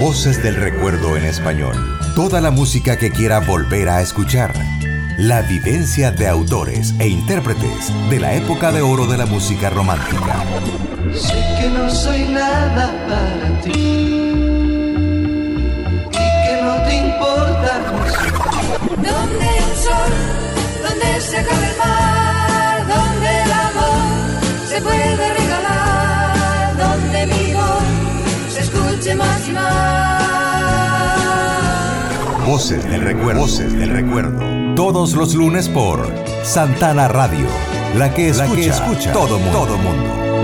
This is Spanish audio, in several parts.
Voces del Recuerdo en español. Toda la música que quiera volver a escuchar. La vivencia de autores e intérpretes de la época de oro de la música romántica. Sé que no soy nada para ti y que no te importa Donde el sol, donde se acaba el mar, donde el amor se puede se escuche más y más. Voces del recuerdo. Voces del recuerdo. Todos los lunes por Santana Radio. La que escucha, la que escucha todo mundo. Todo mundo.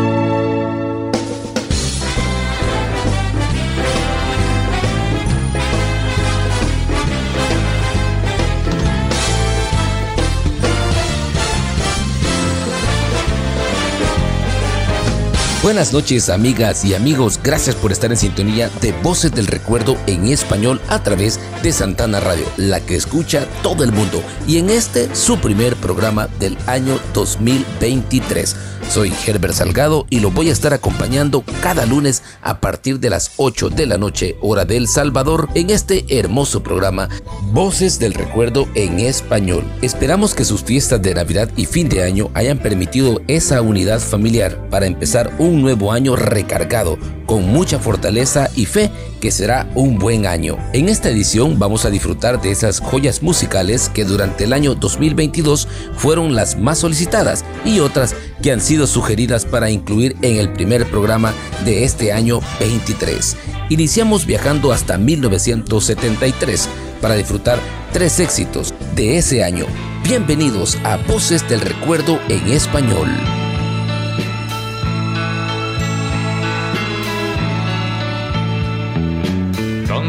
Buenas noches amigas y amigos, gracias por estar en sintonía de Voces del Recuerdo en español a través de Santana Radio, la que escucha todo el mundo y en este su primer programa del año 2023. Soy Herbert Salgado y lo voy a estar acompañando cada lunes a partir de las 8 de la noche, hora del Salvador, en este hermoso programa Voces del Recuerdo en español. Esperamos que sus fiestas de Navidad y fin de año hayan permitido esa unidad familiar para empezar un nuevo año recargado, con mucha fortaleza y fe que será un buen año. En esta edición vamos a disfrutar de esas joyas musicales que durante el año 2022 fueron las más solicitadas y otras que han sugeridas para incluir en el primer programa de este año 23. Iniciamos viajando hasta 1973 para disfrutar tres éxitos de ese año. Bienvenidos a Voces del Recuerdo en Español.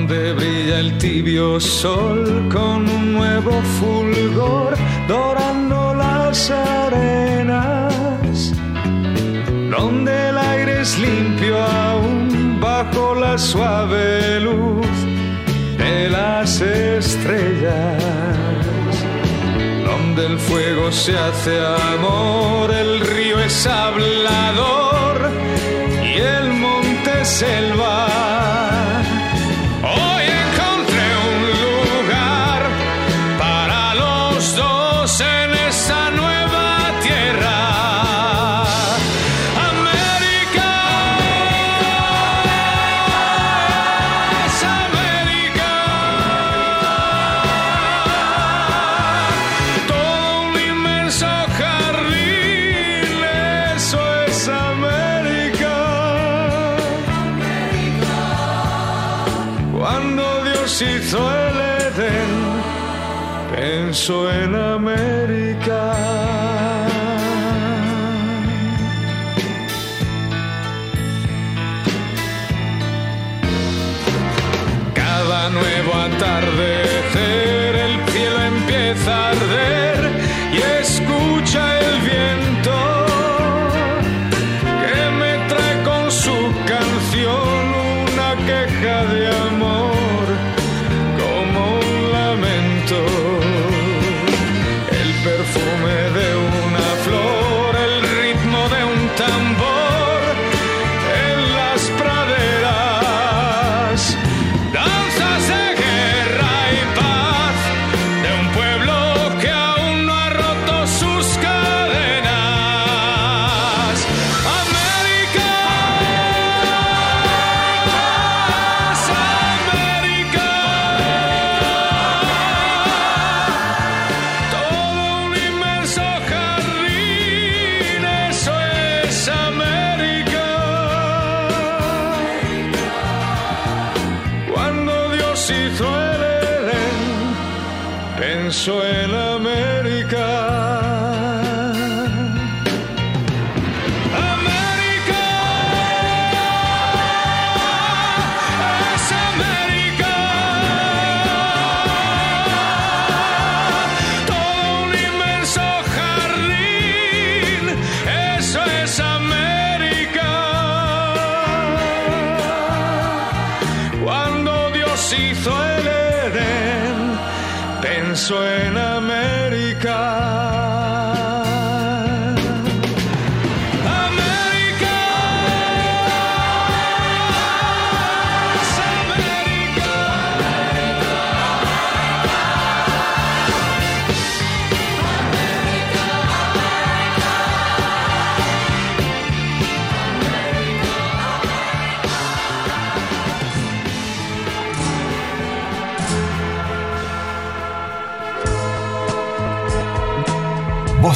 donde brilla el tibio sol con un nuevo fulgor dorando las arenas, donde el aire es limpio aún bajo la suave luz de las estrellas, donde el fuego se hace amor, el río es hablador y el monte selva en América. Cada nuevo atardecer el cielo empieza a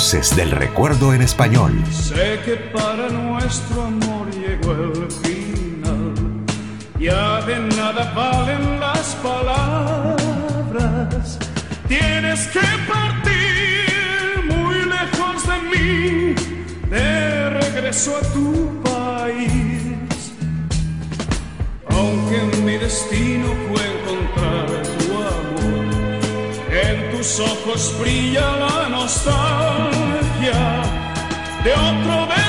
Voces del Recuerdo en Español. Sé que para nuestro amor llegó el final. Ya de nada valen las palabras. Tienes que partir muy lejos de mí. De regreso a tu país. Aunque mi destino fue encontrar tu amor. En tus ojos brilla la nostalgia de otro beso.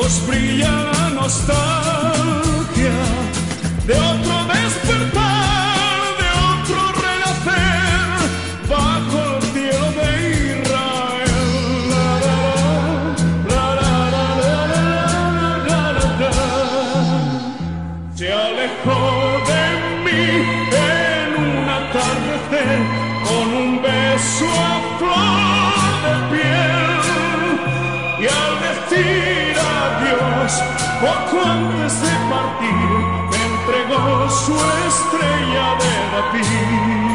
ojos brillan nostalgia poco antes de partir me entregó su estrella de David.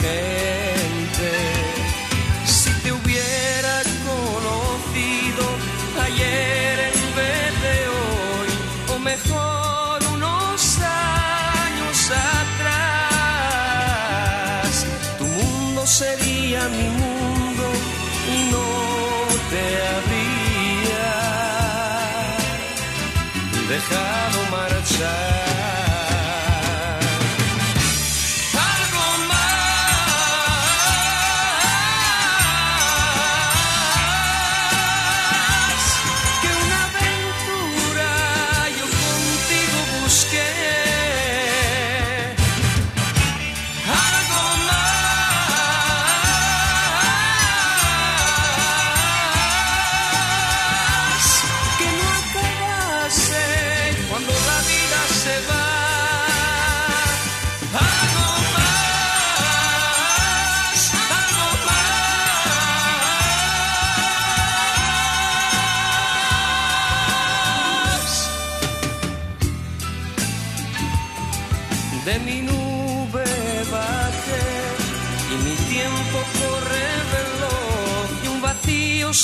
gente. Si te hubiera conocido ayer en vez de hoy, o mejor unos años atrás, tu mundo sería mi mundo y no te habría dejado marchar.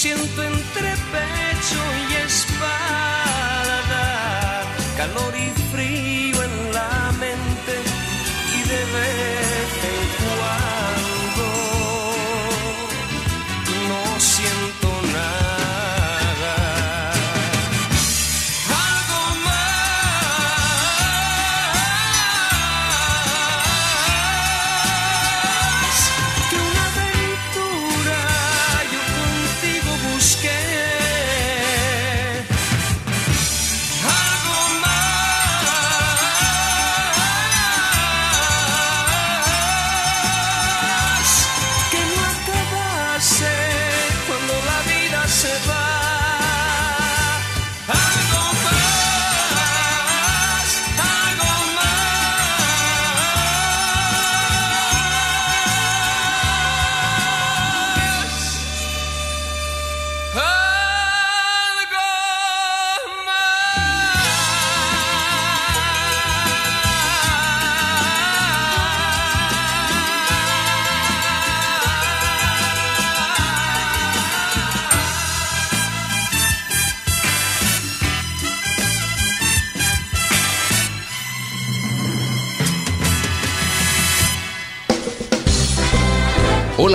Siento entre se va.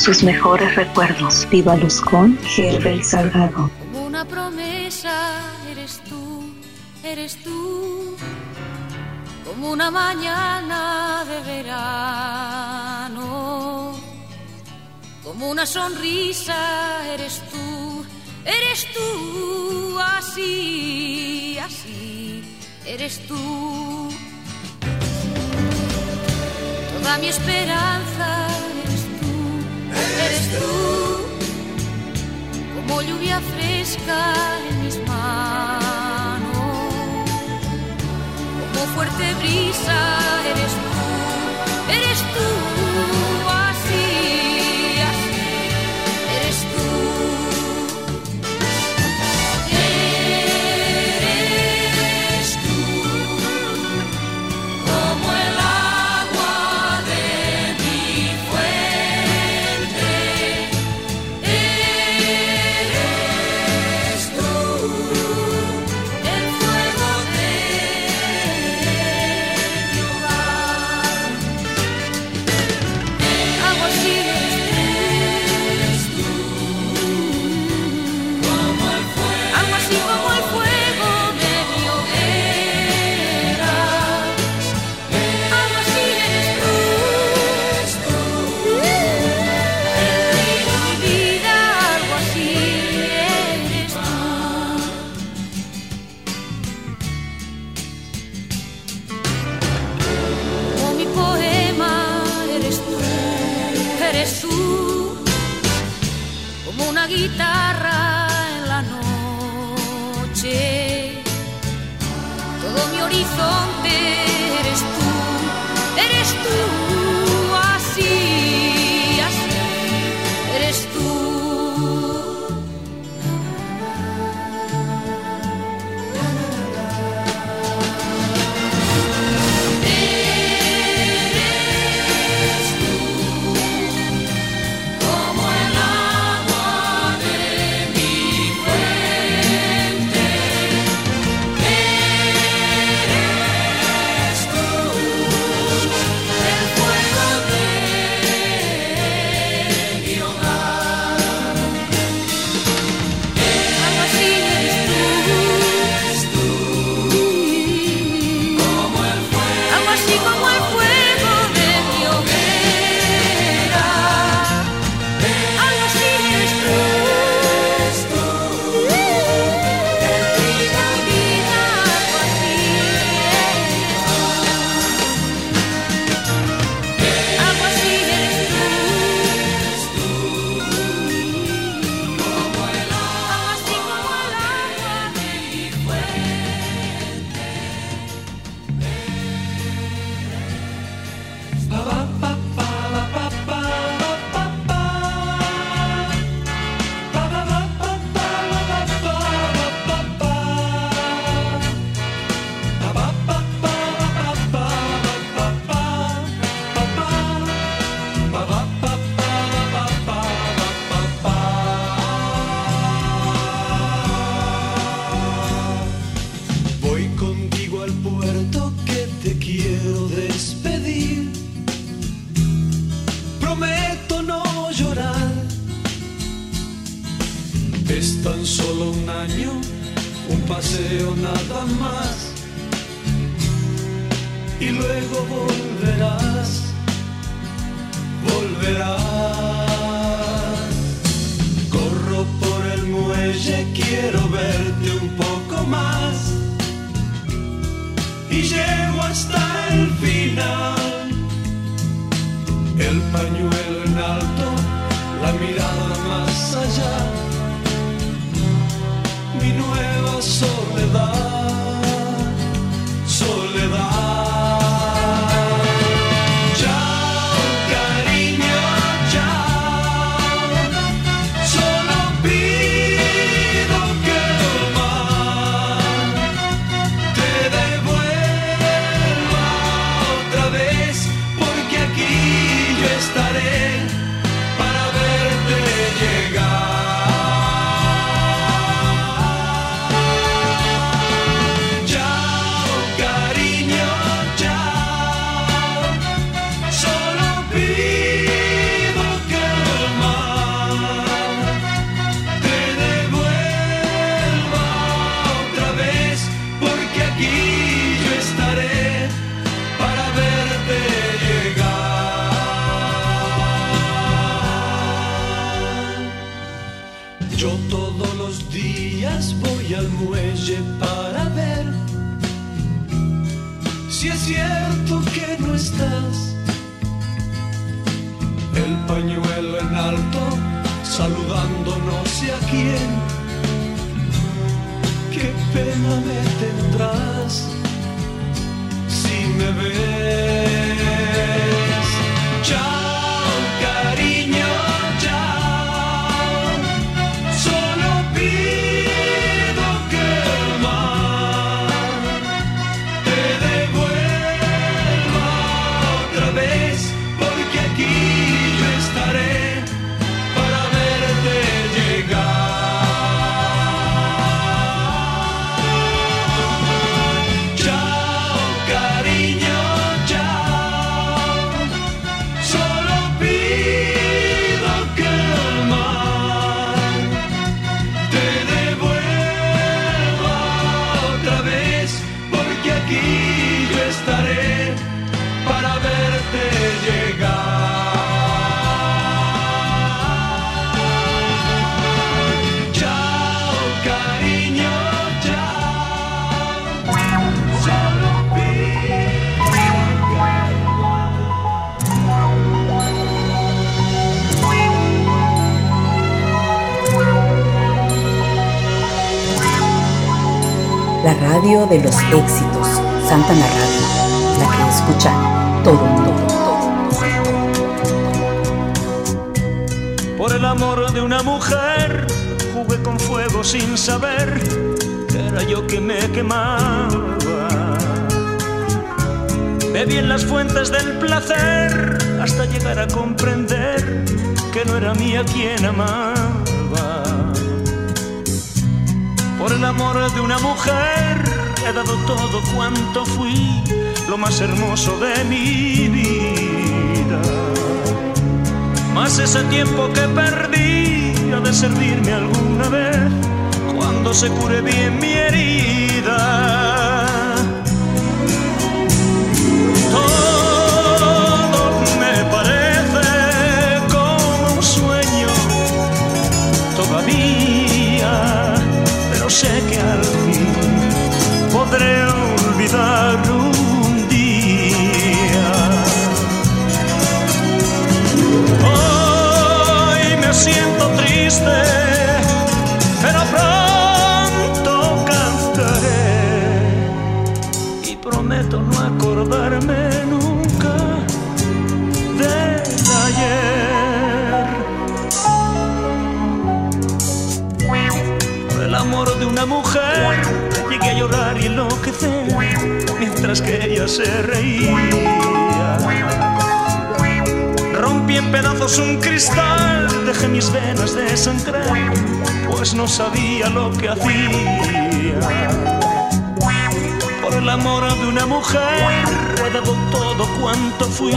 sus mejores recuerdos. Viva Luz con Salgado. Como una promesa eres tú, eres tú, como una mañana de verano, como una sonrisa eres tú, eres tú así, así, eres tú. Toda mi esperanza eres tú, como lluvia fresca en mis manos, como fuerte brisa eres tú, eres tú. luego volverás. De los éxitos, Santana Radio, la que escucha todo el mundo. Por el amor de una mujer jugué con fuego sin saber que era yo que me quemaba. Bebí en las fuentes del placer hasta llegar a comprender que no era mía quien amaba. Por el amor de una mujer he dado todo cuanto fui, lo más hermoso de mi vida. Más ese tiempo que perdí ha de servirme alguna vez cuando se cure bien mi herida. Todo me parece como un sueño todavía, pero sé que al podré olvidar un día. Hoy me siento triste, pero pronto cantaré y prometo no acordarme nunca del ayer. Por el amor de una mujer llegué a llorar y enloquecer mientras que ella se reía. Rompí en pedazos un cristal, dejé mis venas de sangrar, pues no sabía lo que hacía. Por el amor de una mujer he todo cuanto fui,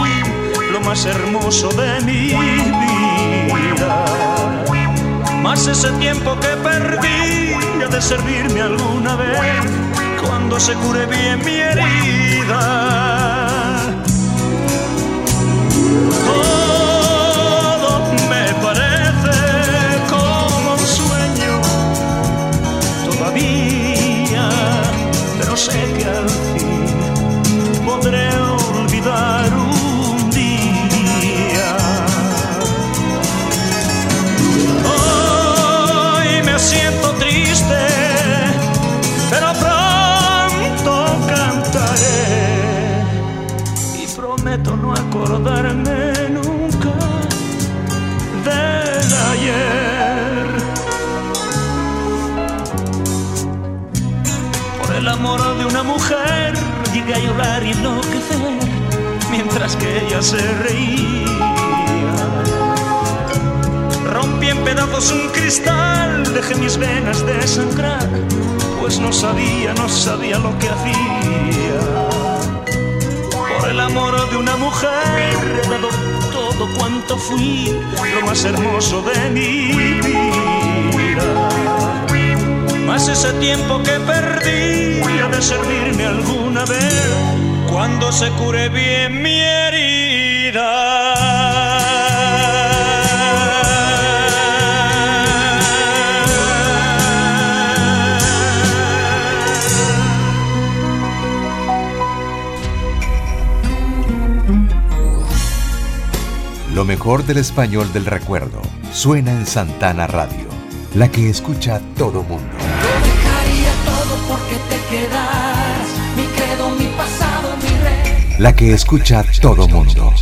lo más hermoso de mi vida. Más ese tiempo que perdí de servirme alguna vez cuando se cure bien mi herida. Todo llorar y enloquecer mientras que ella se reía. Rompí en pedazos un cristal, dejé mis venas de sangrar, pues no sabía, no sabía lo que hacía. Por el amor de una mujer he todo cuanto fui, lo más hermoso de mi Ese tiempo que perdí ha de servirme alguna vez cuando se cure bien mi herida. Lo mejor del español del recuerdo suena en Santana Radio, la que escucha todo mundo. La que escucha todo mundo.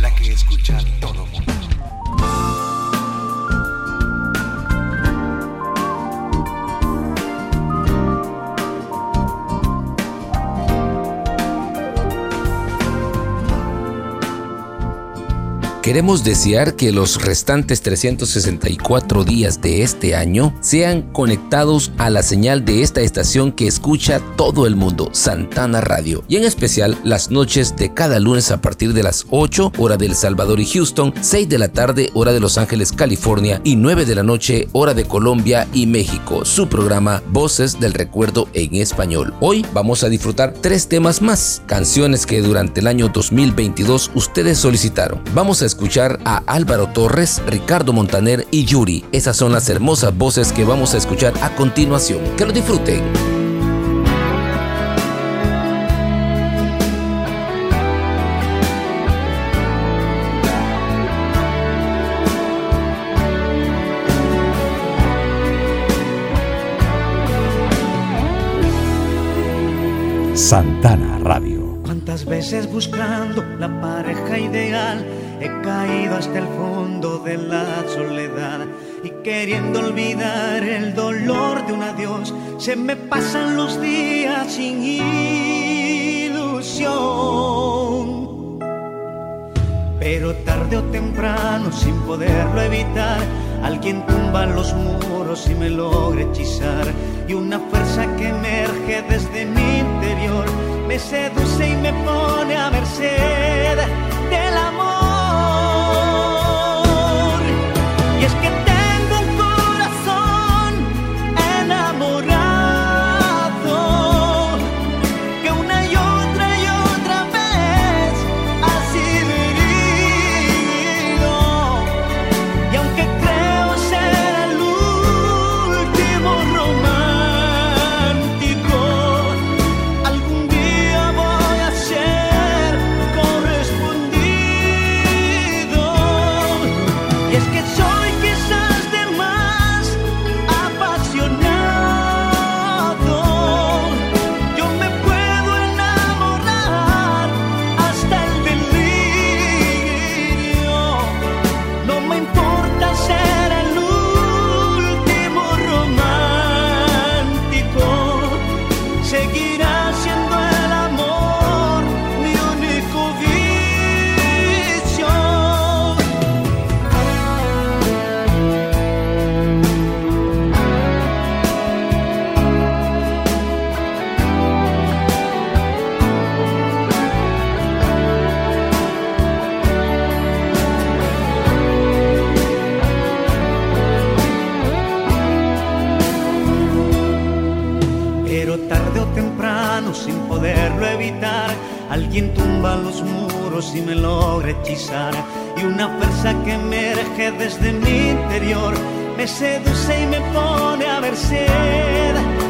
Queremos desear que los restantes 364 días de este año sean conectados a la señal de esta estación que escucha todo el mundo, Santana Radio, y en especial las noches de cada lunes a partir de las 8 hora de El Salvador y Houston, 6 de la tarde hora de Los Ángeles, California y 9 de la noche hora de Colombia y México, su programa Voces del Recuerdo en español. Hoy vamos a disfrutar tres temas más, canciones que durante el año 2022 ustedes solicitaron. Vamos a escuchar a Álvaro Torres, Ricardo Montaner y Yuri. Esas son las hermosas voces que vamos a escuchar a continuación. Que lo disfruten. Santana Radio. Cuántas veces buscando la pareja ideal he caído hasta el fondo de la soledad y queriendo olvidar el dolor de un adiós se me pasan los días sin ilusión. Pero tarde o temprano, sin poderlo evitar, alguien tumba los muros y me logra hechizar. Y una fuerza que emerge desde mi interior me seduce y me pone a merced del amor. Alguien tumba los muros y me logra hechizar. Y una fuerza que emerge desde mi interior me seduce y me pone a merced del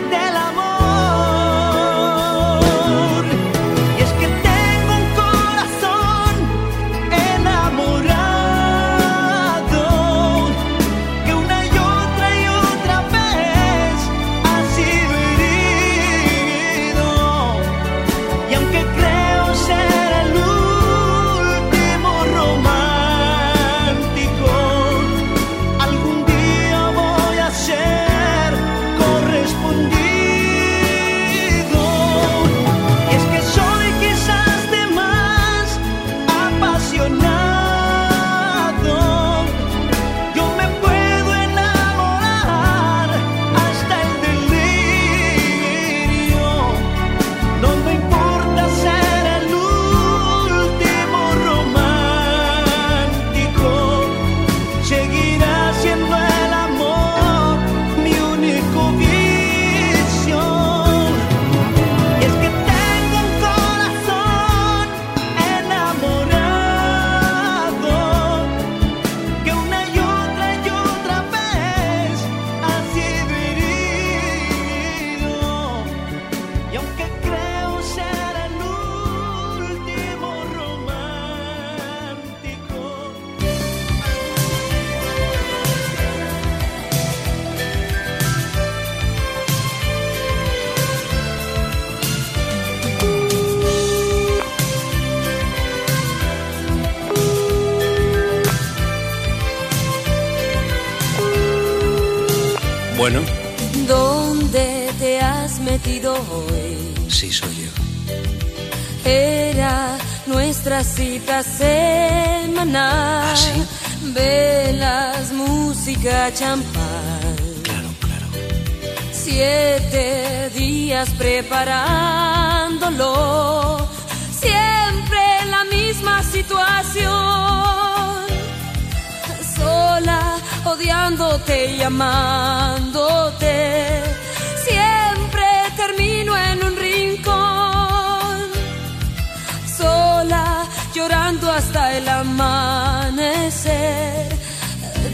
cita semanal. ¿Ah, sí? Velas, música, champán. Claro, claro. Siete días preparándolo. Siempre la misma situación. Sola, odiándote y amándote. Llorando hasta el amanecer.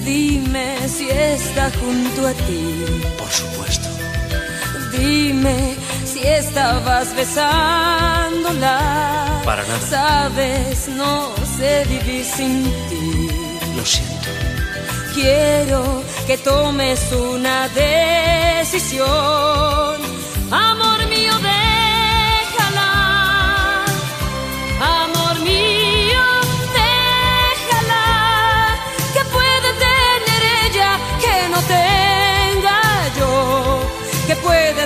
Dime si está junto a ti. Por supuesto. Dime si estabas besándola. Para nada. Sabes, no sé vivir sin ti. Lo siento. Quiero que tomes una decisión.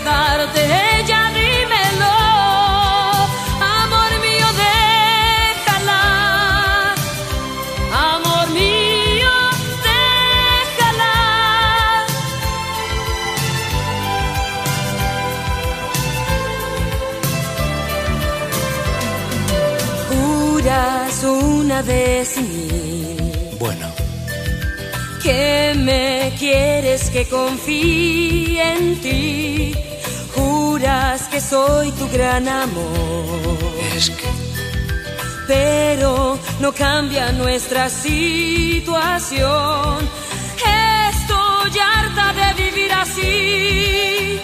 Darte ella, dímelo. Amor mío, déjala. Amor mío, déjala. Juras una vez mil Bueno. que me quieres que confíe en ti. Juras que soy tu gran amor. Es que. pero no cambia nuestra situación. Estoy harta de vivir así,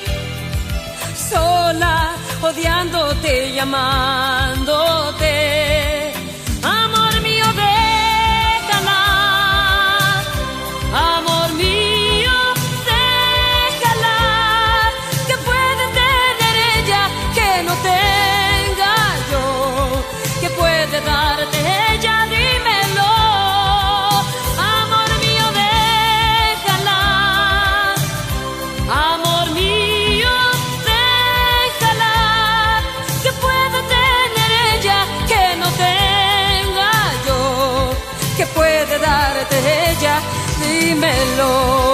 sola, odiándote y dímelo.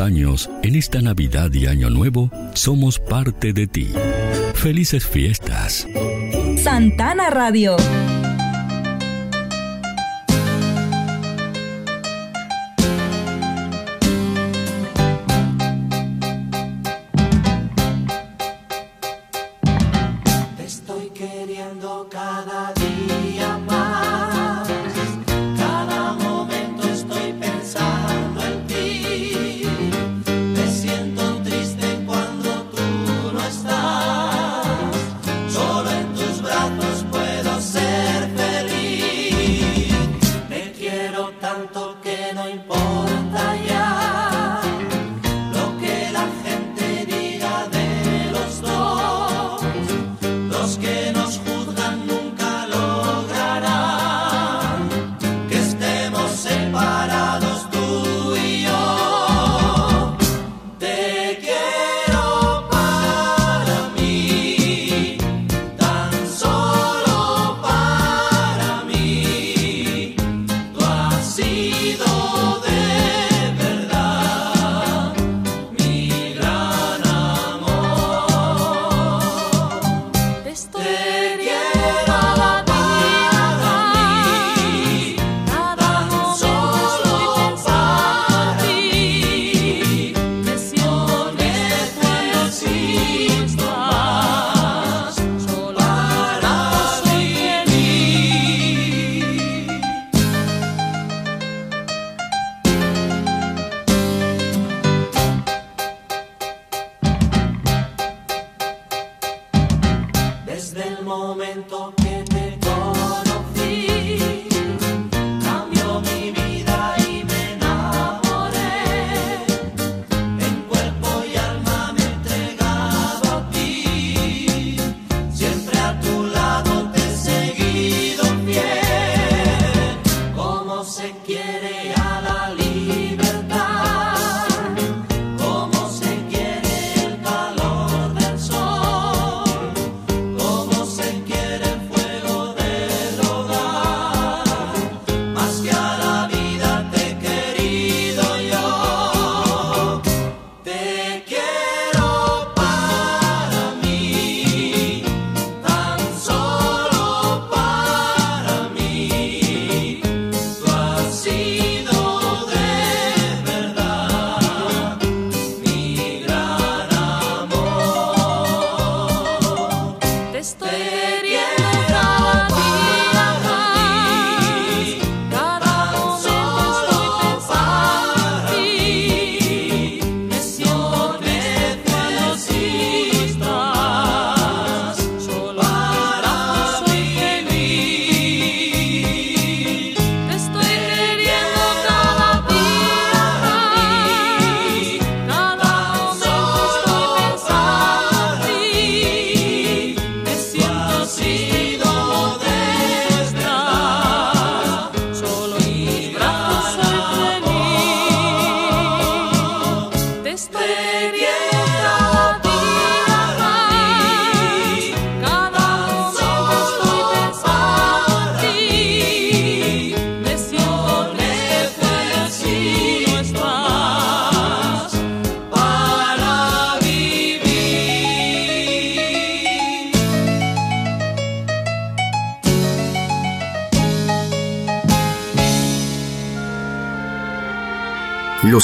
Años, en esta Navidad y Año Nuevo, somos parte de ti. Felices fiestas. Santana Radio.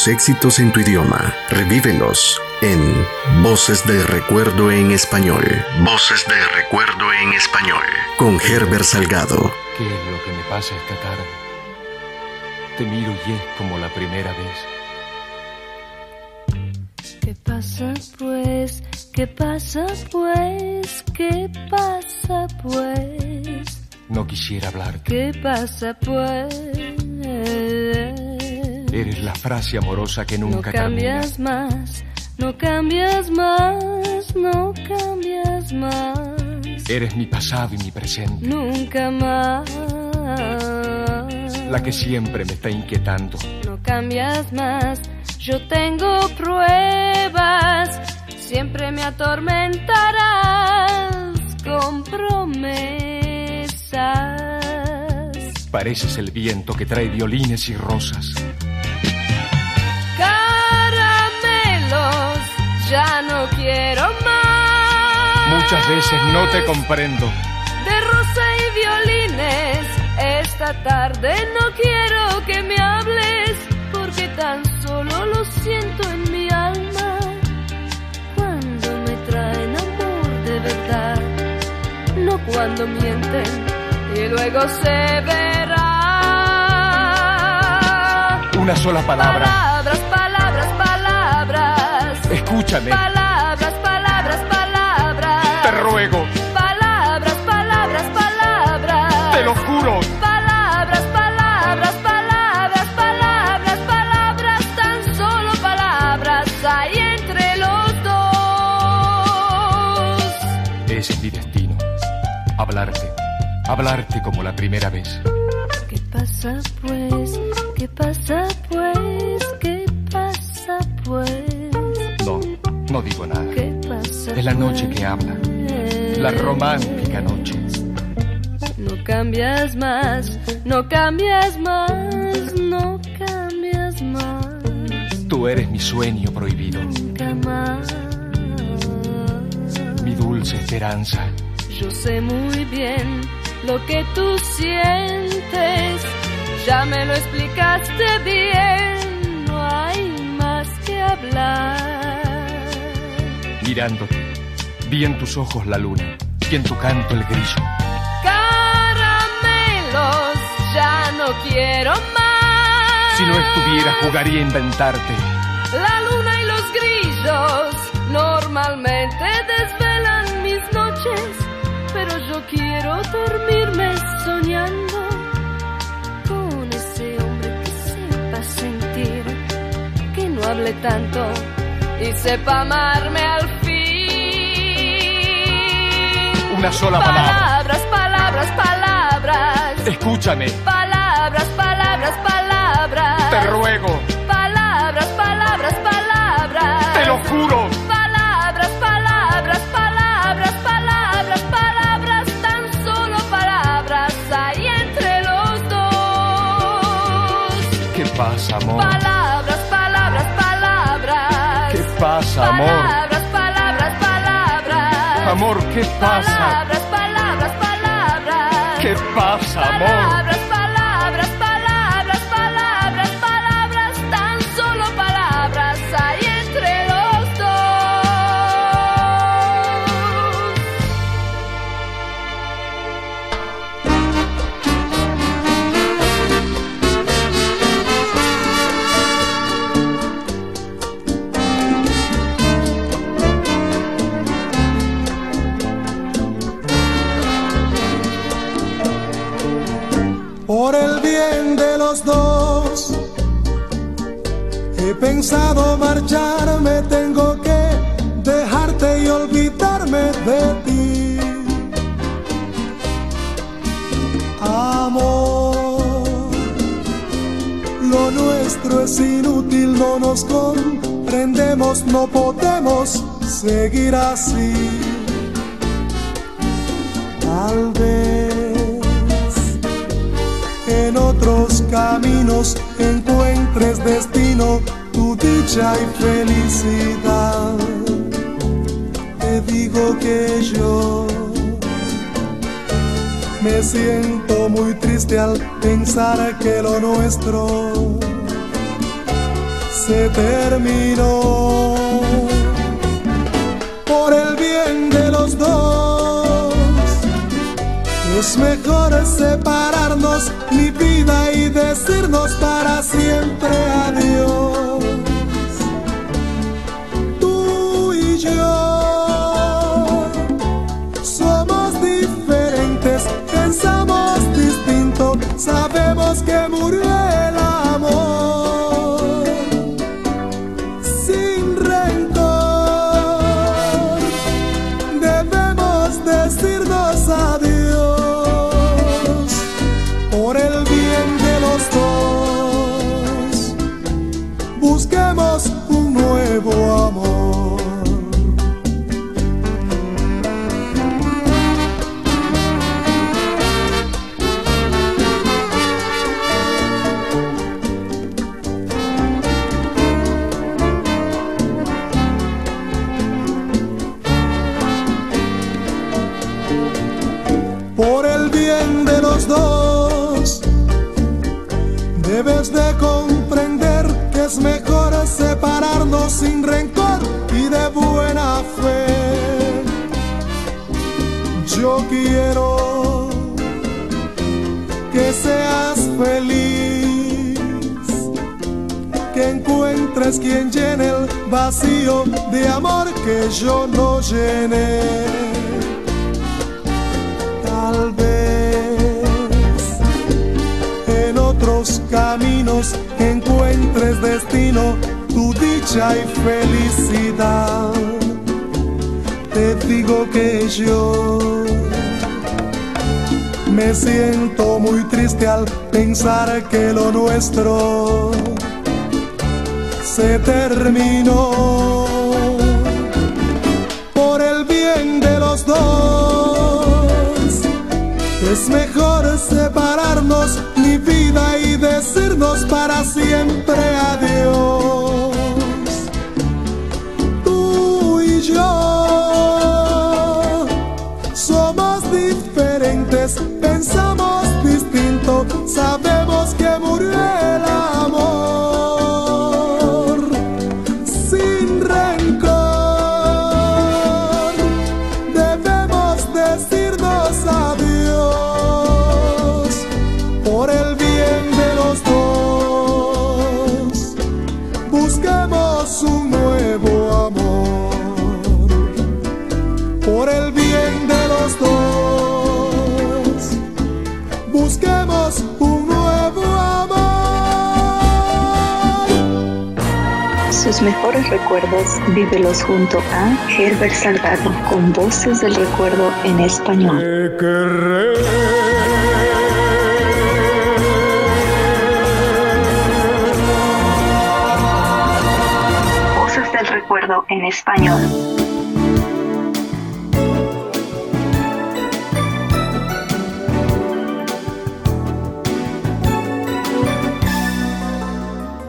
Los éxitos en tu idioma, revívelos en Voces de Recuerdo en Español. Voces de Recuerdo en Español. Con Herbert Salgado. ¿Qué es lo que me pasa esta tarde? Te miro y es como la primera vez. ¿Qué pasa pues? ¿Qué pasa pues? ¿Qué pasa pues? No quisiera hablarte. ¿Qué pasa pues? Frase amorosa que nunca no cambias más, no cambias más, no cambias más. Eres mi pasado y mi presente. Nunca más. La que siempre me está inquietando. No cambias más, yo tengo pruebas. Siempre me atormentarás con promesas. Pareces el viento que trae violines y rosas. No quiero más. Muchas veces no te comprendo. De rosa y violines, esta tarde no quiero que me hables, porque tan solo lo siento en mi alma. Cuando me traen amor de verdad, no cuando mienten y luego se verá. Una sola palabra. Palabras, palabras, palabras. Escúchame. Palabras, Hablarte como la primera vez. ¿Qué pasa pues? ¿Qué pasa pues? ¿Qué pasa pues? No, no digo nada. ¿Qué pasa? Es la noche que habla. La romántica noche. No cambias más, no cambias más, no cambias más, Tú eres mi sueño prohibido. nunca más. Mi dulce esperanza. Yo sé muy bien lo que tú sientes, ya me lo explicaste bien, no hay más que hablar. Mirándote. Vi en tus ojos la luna. Y en tu canto el grillo. Caramelos, ya no quiero más. Si no estuviera, jugaría a inventarte. Tanto y sepa amarme al fin. Una sola palabra. Palabras, palabras, palabras. Escúchame. Palabras, palabras, palabras. Te ruego. Palabras, palabras, palabras. Te lo juro. Palabras, palabras, palabras, palabras, palabras, tan solo palabras hay entre los dos. ¿Qué pasa, amor? Palabras, pasa, amor? Palabras, palabras, palabras. Amor, ¿qué pasa? Palabras, palabras, palabras. ¿Qué pasa, amor? Pensado marcharme, tengo que dejarte y olvidarme de ti. Amor, lo nuestro es inútil, no nos comprendemos, no podemos seguir así. Tal vez en otros caminos encuentres destino, dicha y felicidad. Te digo que yo me siento muy triste al pensar que lo nuestro se terminó. Por el bien de los dos, es mejor separarnos mi vida y decirnos para siempre adiós. Quien llene el vacío de amor que yo no llené. Tal vez en otros caminos encuentres destino, tu dicha y felicidad. Te digo que yo me siento muy triste al pensar que lo nuestro se terminó. Por el bien de los dos, es mejor separarnos mi vida y decirnos para siempre adiós. Tú y yo somos diferentes, pensamos distinto, sabemos Mejores recuerdos vívelos junto a Herbert Salgado con voces del recuerdo en español. Voces del recuerdo en español.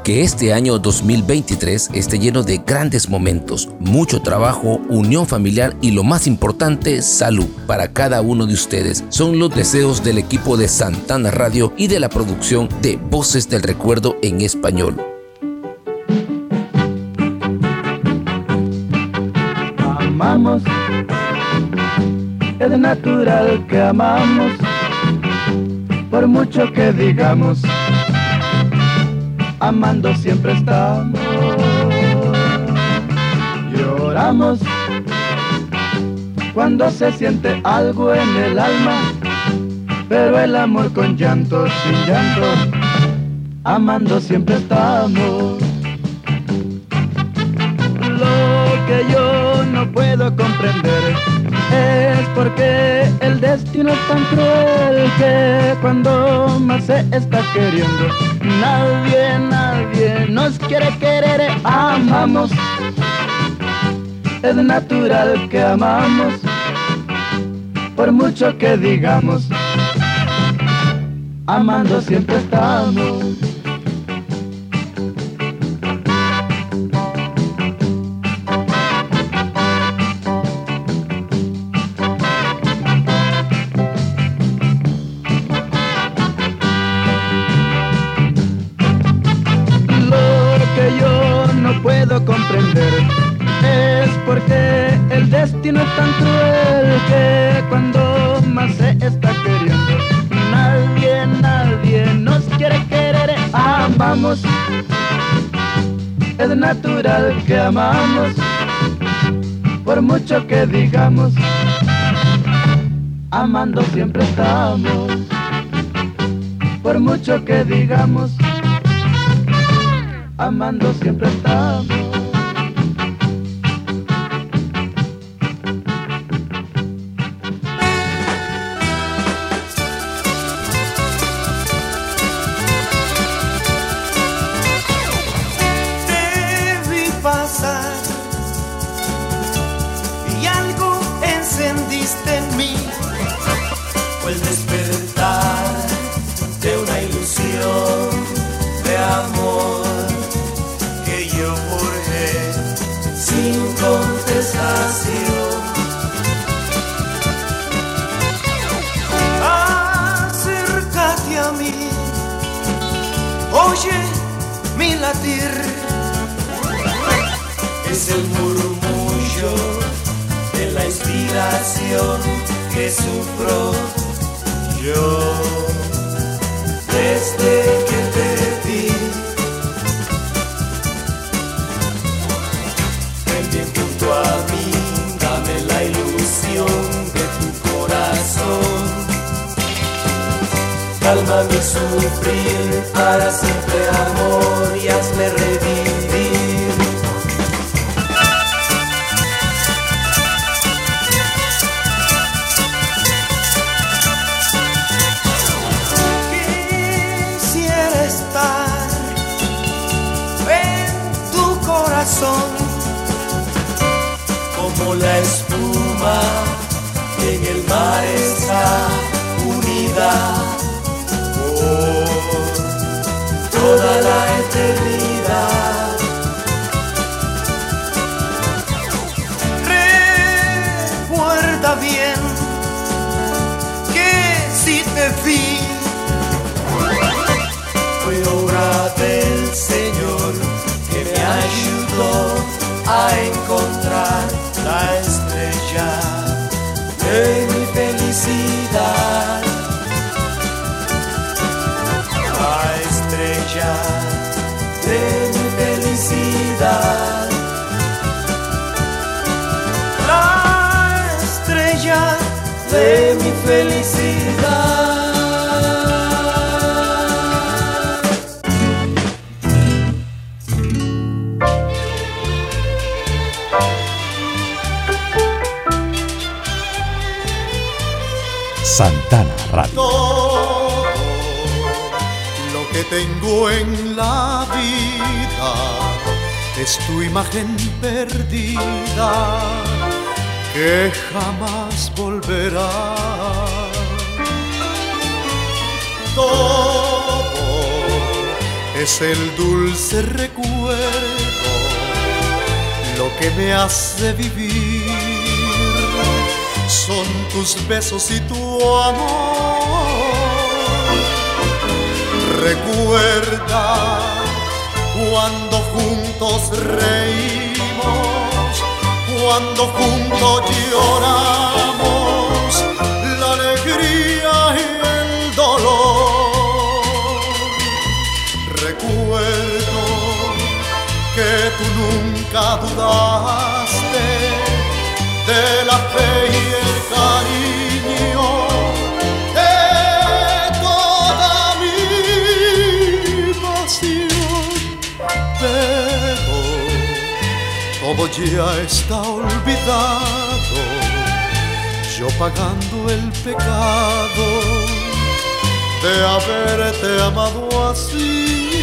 Que este año 2023 esté lleno de grandes momentos, mucho trabajo, unión familiar y lo más importante, salud para cada uno de ustedes. Son los deseos del equipo de Santana Radio y de la producción de Voces del Recuerdo en español. amamos, es natural que amamos, por mucho que digamos, amando siempre estamos. Lloramos cuando se siente algo en el alma, pero el amor con llanto, sin llanto, amando siempre estamos. Lo que yo no puedo comprender es porque el destino es tan cruel que cuando más se está queriendo, nadie, nadie nos quiere querer, amamos. Es natural que amamos, por mucho que digamos, amando siempre estamos. Es natural que amamos, por mucho que digamos, amando siempre estamos. Por mucho que digamos, amando siempre estamos. Sufro hace vivir son tus besos y tu amor. Recuerda cuando juntos reímos, cuando juntos lloramos, la alegría que tú nunca dudaste de la fe y el cariño de toda mi pasión, pero todo ya está olvidado, yo pagando el pecado de haberte amado así.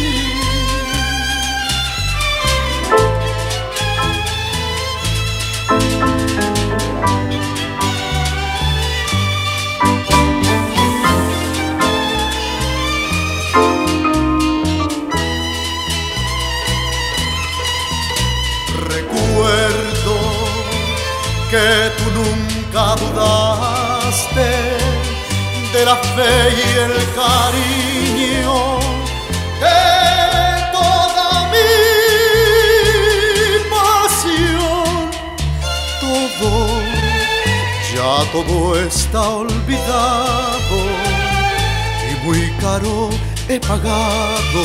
Que tú nunca dudaste de la fe y el cariño de toda mi pasión. Todo, ya todo está olvidado y muy caro he pagado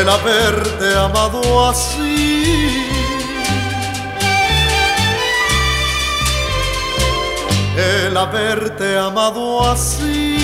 el haberte amado así. El haberte amado así.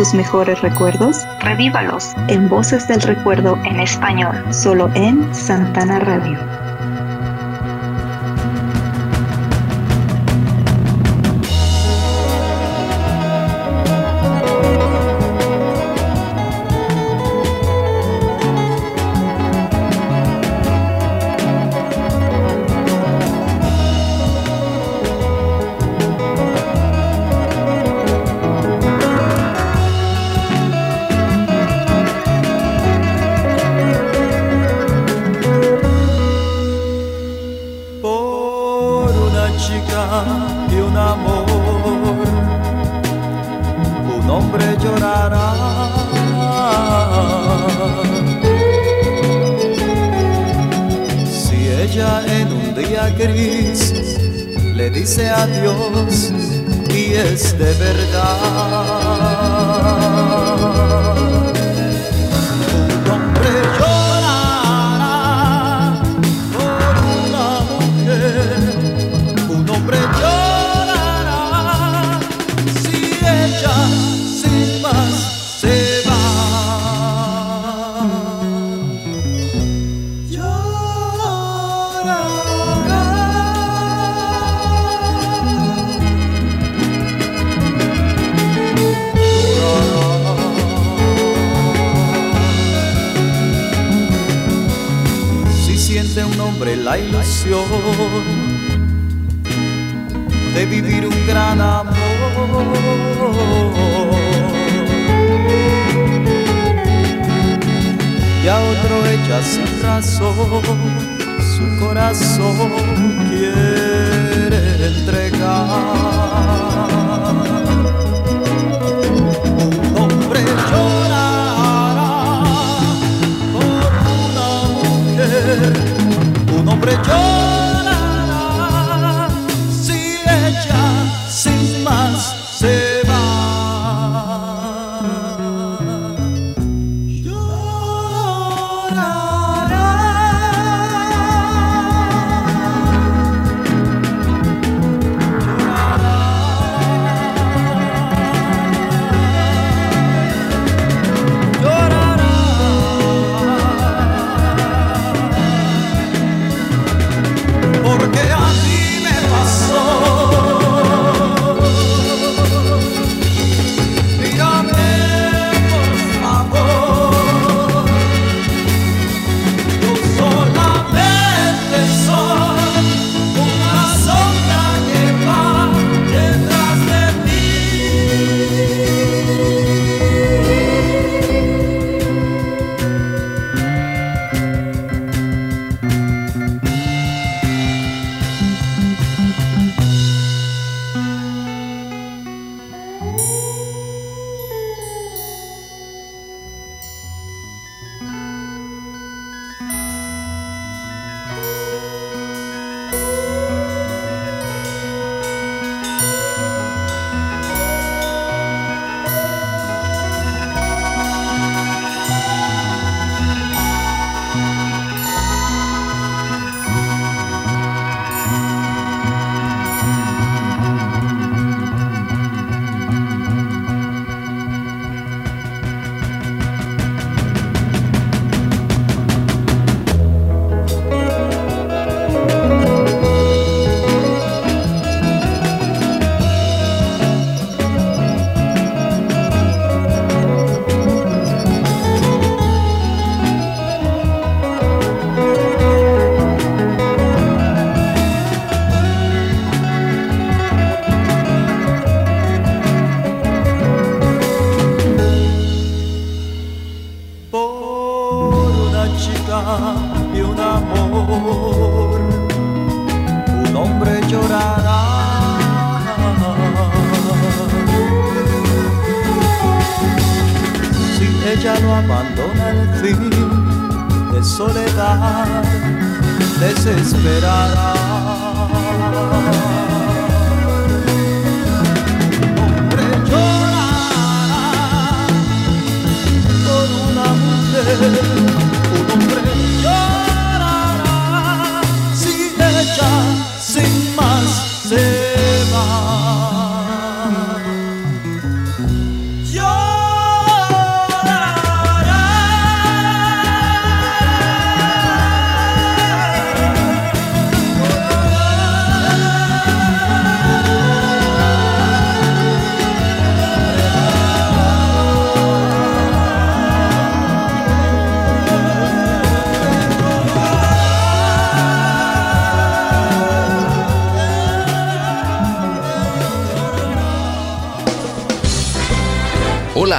Sus mejores recuerdos, revívalos en Voces del Recuerdo en español, solo en Santana Radio. Su corazón quiere entregar.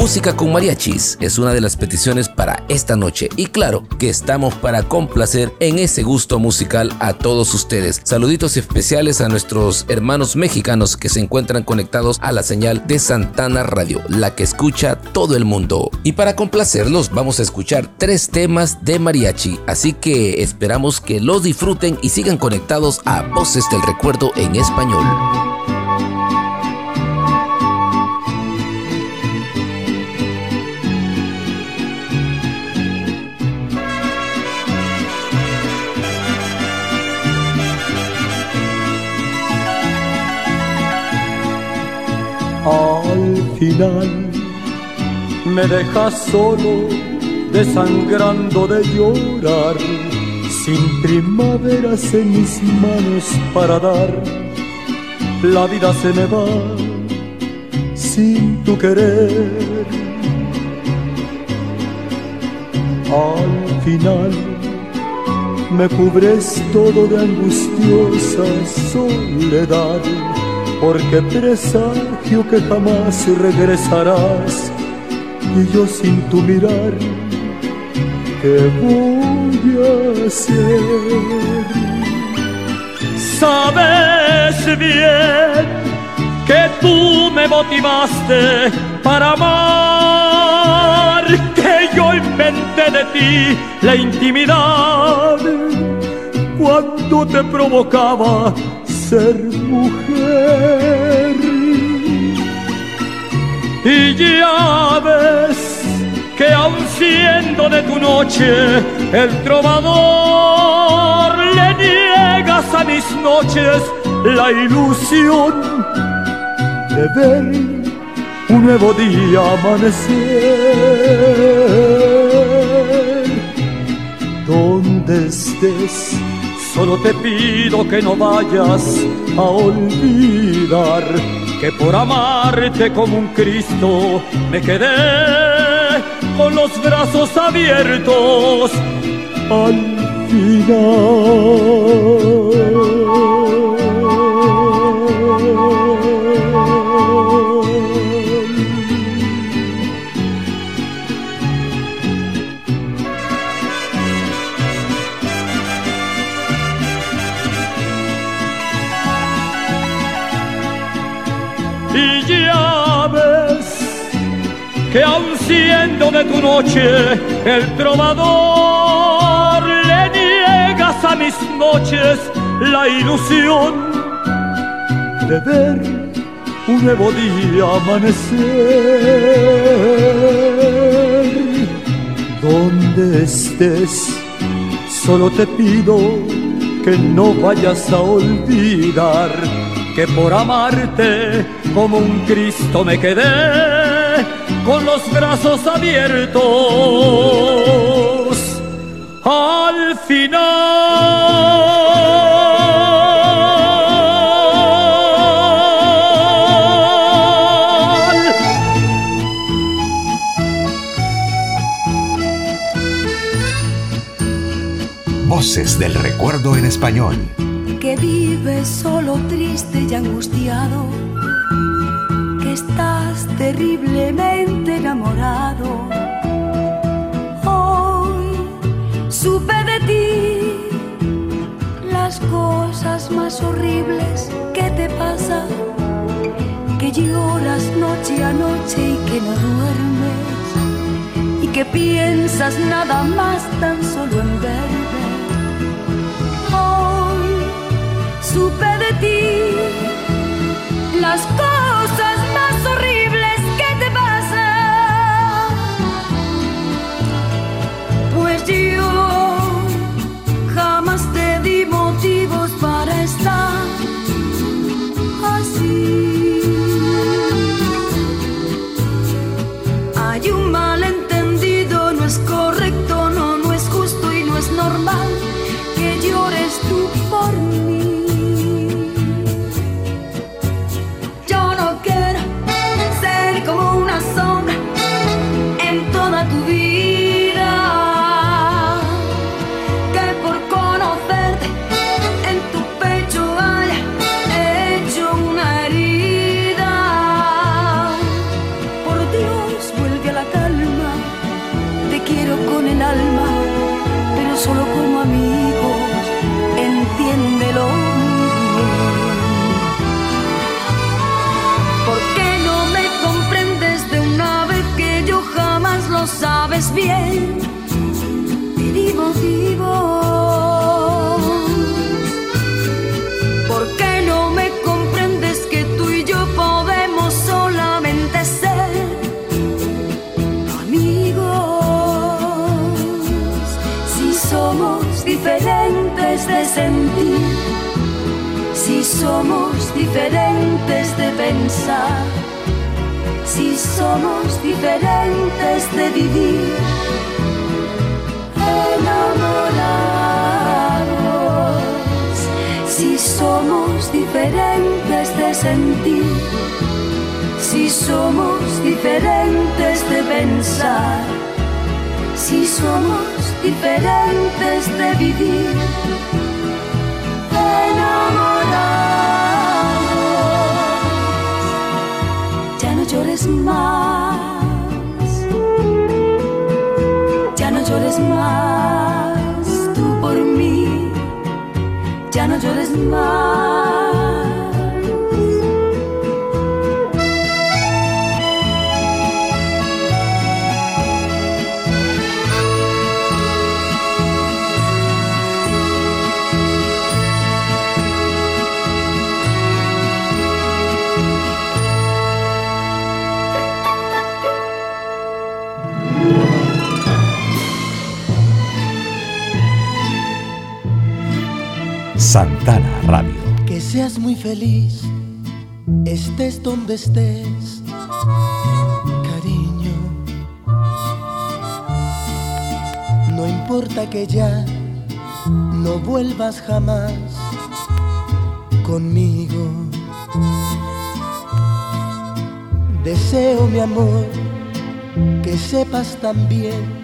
Música con mariachis es una de las peticiones para esta noche y claro que estamos para complacer en ese gusto musical a todos ustedes. Saluditos especiales a nuestros hermanos mexicanos que se encuentran conectados a la señal de Santana Radio, la que escucha todo el mundo. Y para complacerlos vamos a escuchar tres temas de mariachi, así que esperamos que los disfruten y sigan conectados a Voces del Recuerdo en español. Final me dejas solo, desangrando de llorar, sin primaveras en mis manos para dar. La vida se me va sin tu querer. Al final me cubres todo de angustiosa soledad porque presagio que jamás regresarás y yo sin tu mirar, ¿qué voy a hacer? Sabes bien que tú me motivaste para amar, que yo inventé de ti la intimidad cuando te provocaba ser mujer. Y ya ves que aun siendo de tu noche el trovador, le niegas a mis noches la ilusión de ver un nuevo día amanecer. Donde estés, Solo te pido que no vayas a olvidar que por amarte como un Cristo me quedé con los brazos abiertos al final. De tu noche el trovador, le niegas a mis noches la ilusión de ver un nuevo día amanecer. Donde estés, solo te pido que no vayas a olvidar que por amarte como un Cristo me quedé con los brazos abiertos al final. Voces del recuerdo en español. que vives solo triste y angustiado, estás terriblemente enamorado. Hoy supe de ti las cosas más horribles que te pasan, que lloras noche a noche y que no duermes, y que piensas nada más tan solo en verme. Hoy supe de ti las cosas si somos diferentes de vivir enamorados, si somos diferentes de sentir, si somos diferentes de pensar, si somos diferentes de vivir enamorados. Ya no llores más tú por mí, ya no llores más. Santana Radio. Que seas muy feliz, estés donde estés, cariño. No importa que ya no vuelvas jamás conmigo. Deseo, mi amor, que sepas también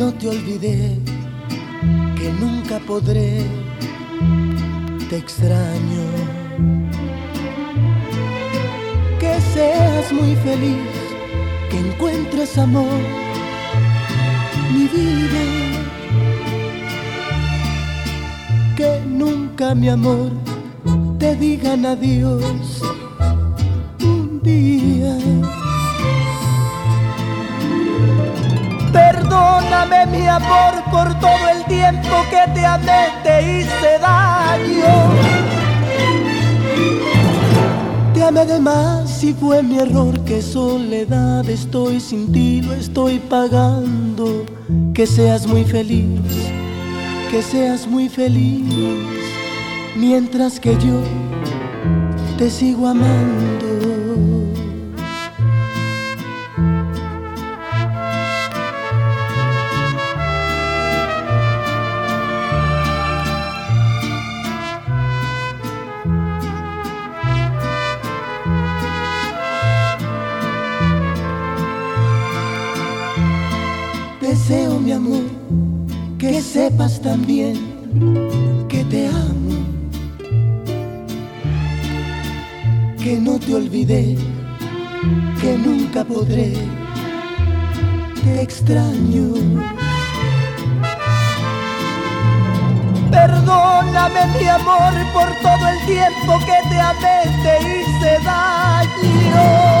no te olvidé, que nunca podré, te extraño. Que seas muy feliz, que encuentres amor, mi vida. Que nunca, mi amor, te digan adiós un día. Perdóname mi amor por todo el tiempo que te amé, te hice daño. Te amé de más y fue mi error, que soledad estoy sin ti, lo estoy pagando. Que seas muy feliz, que seas muy feliz, mientras que yo te sigo amando. Amor, que sepas también que te amo, que no te olvidé, que nunca podré, te extraño. Perdóname, mi amor, por todo el tiempo que te amé, te hice daño.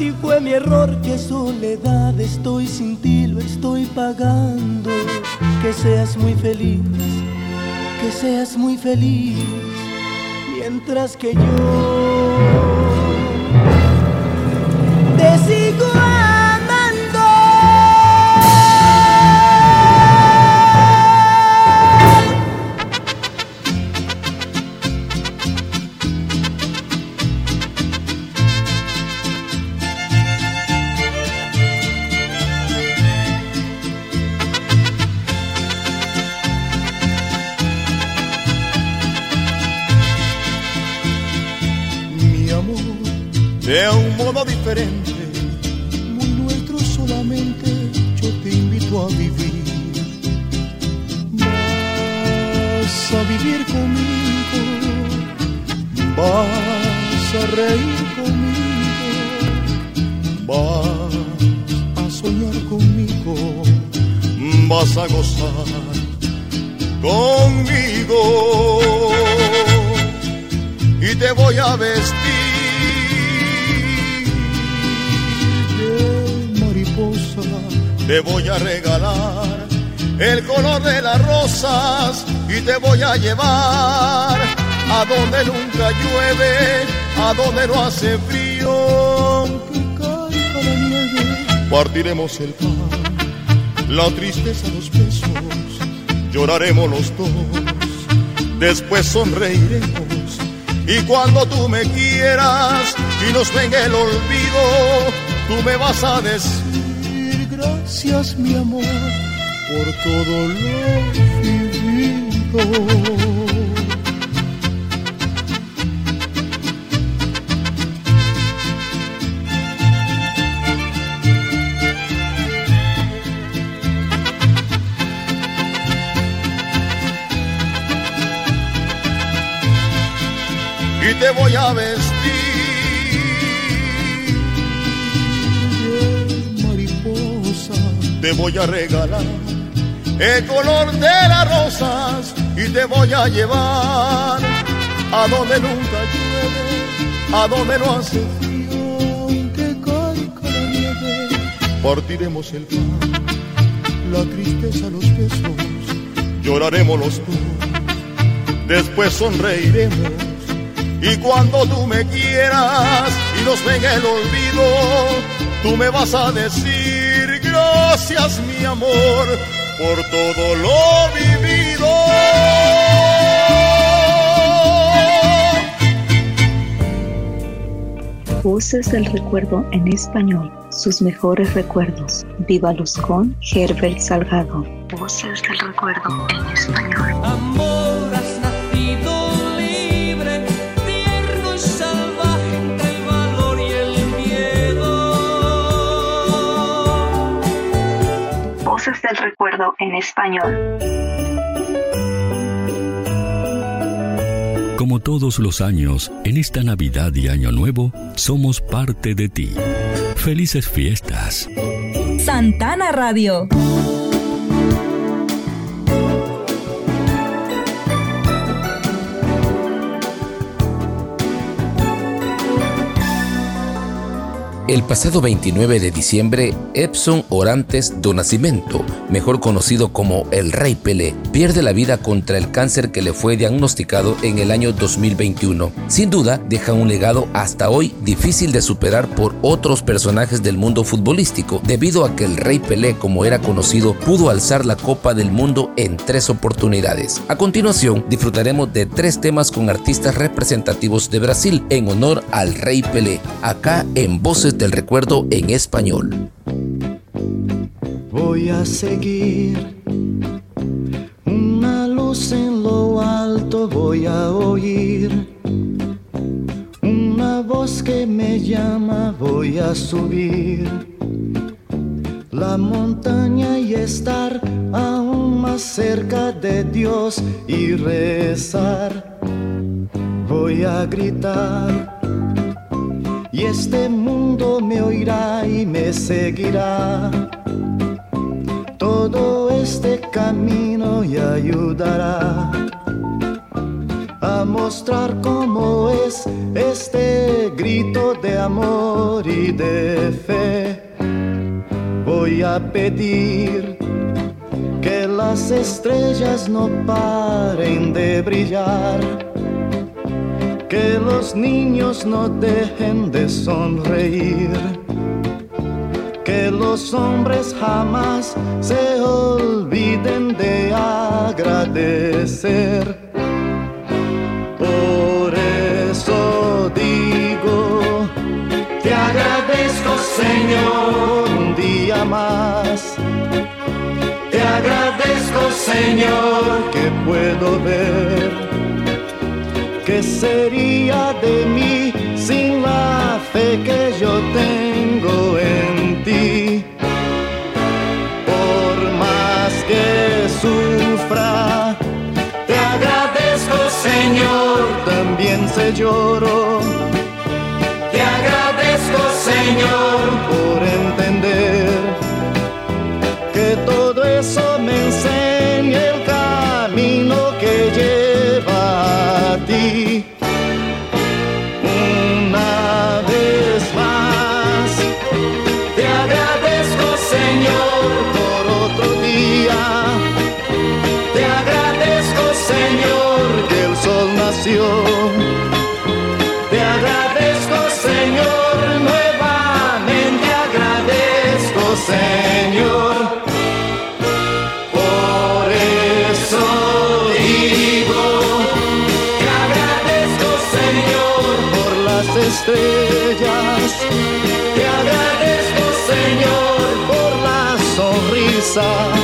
Y fue mi error que soledad estoy sin ti, lo estoy pagando. Que seas muy feliz, que seas muy feliz, mientras que yo te sigo diferente, voy a llevar a donde nunca llueve, a donde no hace frío. Partiremos el pan, la tristeza, los besos, lloraremos los dos, después sonreiremos y cuando tú me quieras y nos venga el olvido, tú me vas a decir gracias mi amor por todo lo vivido. Y te voy a vestir. De mariposa, te voy a regalar el color de las rosas y te voy a llevar a donde nunca llueve, a donde no hace frío, que caiga la nieve. Partiremos el pan, la tristeza, los besos, lloraremos los dos, después sonreiremos y cuando tú me quieras y nos venga el olvido, tú me vas a decir gracias mi amor por todo lo vivido. Voces del recuerdo en español, sus mejores recuerdos. Viva Luz con Herbert Salgado. Voces del recuerdo en español. Amor, has nacido libre, tierno y salvaje entre el valor y el miedo. Voces del recuerdo en español. Como todos los años, en esta Navidad y Año Nuevo, somos parte de ti. Felices fiestas. Santana Radio. El pasado 29 de diciembre, Epson Orantes do Nascimento, mejor conocido como el Rey Pelé, pierde la vida contra el cáncer que le fue diagnosticado en el año 2021. Sin duda, deja un legado hasta hoy difícil de superar por otros personajes del mundo futbolístico, debido a que el Rey Pelé, como era conocido, pudo alzar la Copa del Mundo en tres oportunidades. A continuación, disfrutaremos de tres temas con artistas representativos de Brasil en honor al Rey Pelé, acá en Voces del Recuerdo en español. Voy a seguir una luz en lo alto, voy a oír una voz que me llama, voy a subir la montaña y estar aún más cerca de Dios y rezar. Voy a gritar y este mundo me oirá y me seguirá. Todo este camino y ayudará a mostrar cómo es este grito de amor y de fe. Voy a pedir que las estrellas no paren de brillar que los niños no dejen de sonreír, que los hombres jamás se olviden de agradecer. Por eso digo, te agradezco Señor un día más. Te agradezco Señor que puedo ver ¿Qué sería de mí sin la fe que yo tengo en ti? Por más que sufra, te agradezco Señor, también se lloro. Te agradezco Señor. saw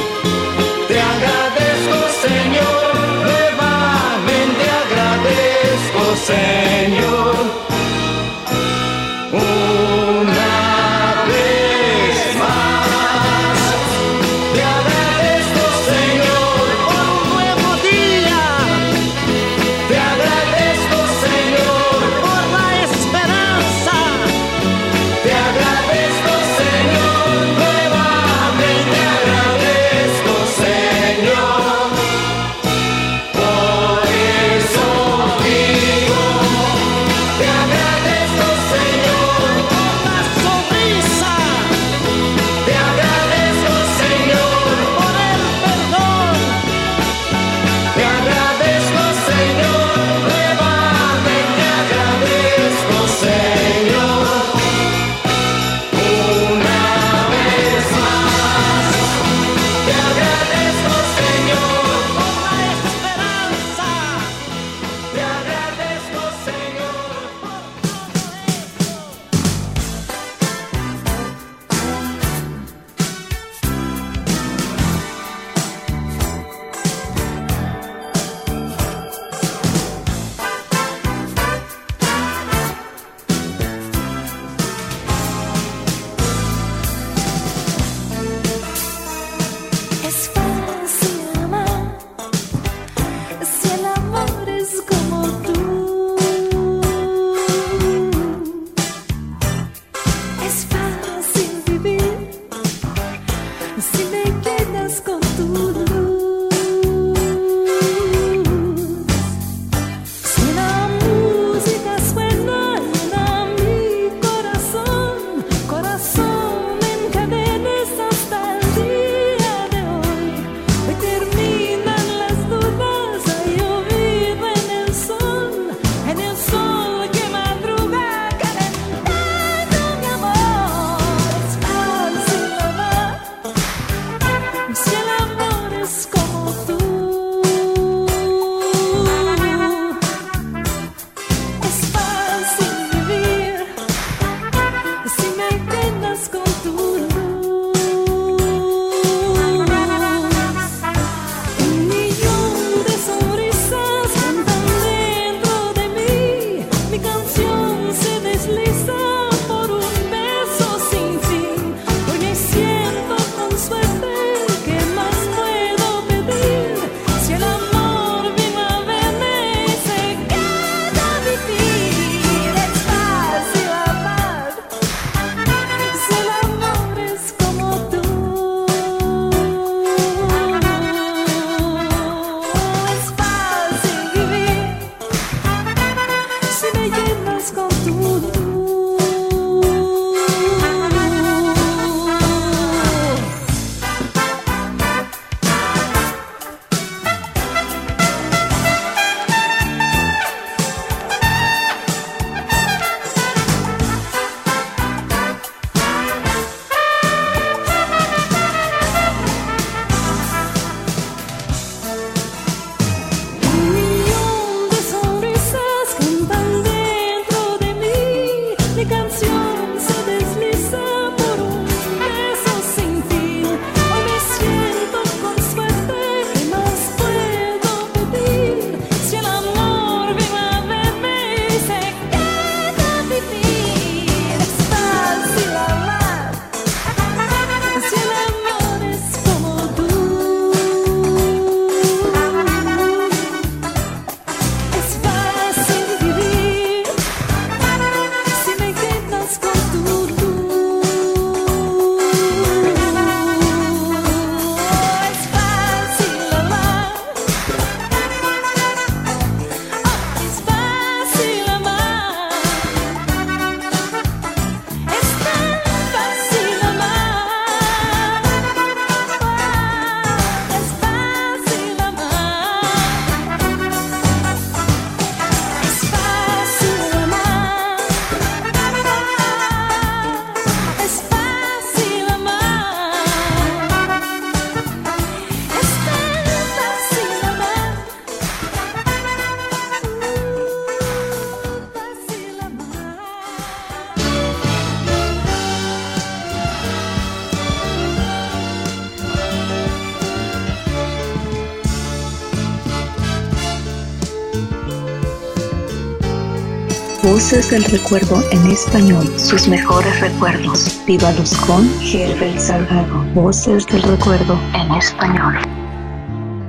Voces del recuerdo en español, sus mejores recuerdos. Viva Luz con Herbert Salgado. Voces del recuerdo en español.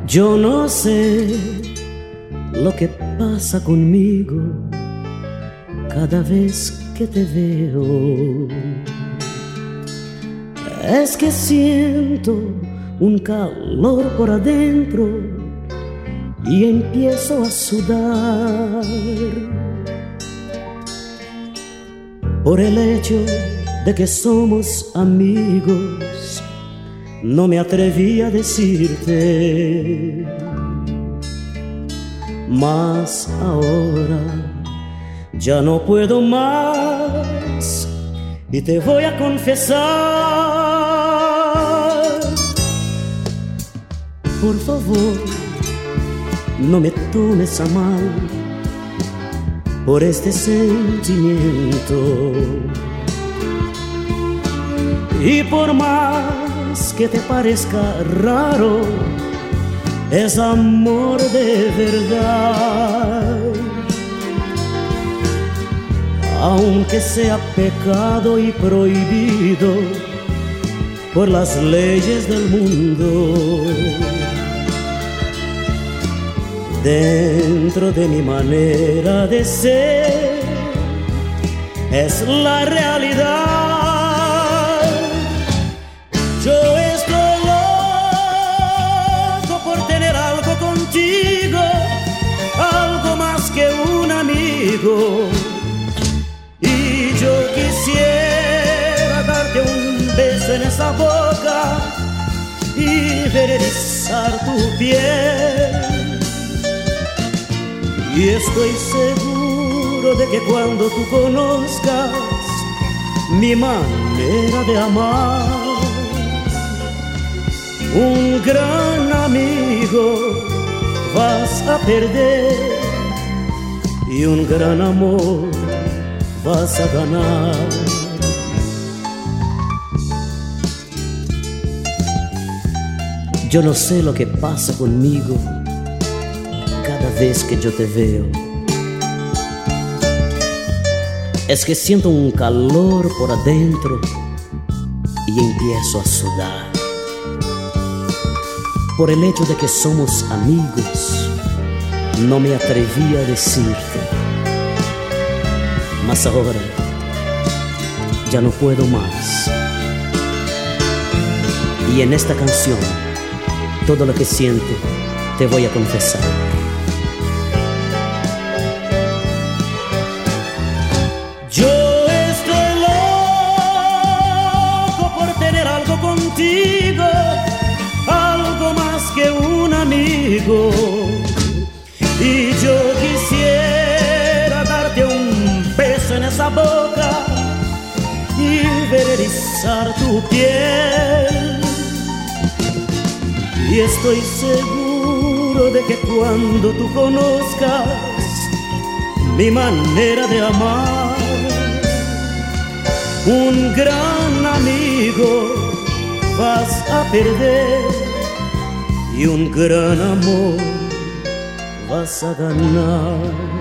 Yo no sé lo que pasa conmigo cada vez que te veo. Es que siento un calor por adentro y empiezo a sudar por el hecho de que somos amigos. No me atreví a decirte, mas ahora ya no puedo más y te voy a confesar. Por favor, no me tomes a mal por este sentimiento. Y por más que te parezca raro, es amor de verdad. Aunque sea pecado y prohibido por las leyes del mundo dentro de mi manera de ser es la realidad. Yo estoy loco por tener algo contigo, algo más que un amigo. Y yo quisiera darte un beso en esa boca y ver tu piel y estoy seguro de que cuando tú conozcas mi manera de amar, un gran amigo vas a perder y un gran amor vas a ganar. Yo no sé lo que pasa conmigo cada vez que yo te veo. Es que siento un calor por adentro y empiezo a sudar. Por el hecho de que somos amigos, no me atreví a decirte. Mas ahora ya no puedo más. Y en esta canción, todo lo que siento, te voy a confesar. Tu piel. Y estoy seguro de que cuando tú conozcas mi manera de amar, un gran amigo vas a perder y un gran amor vas a ganar.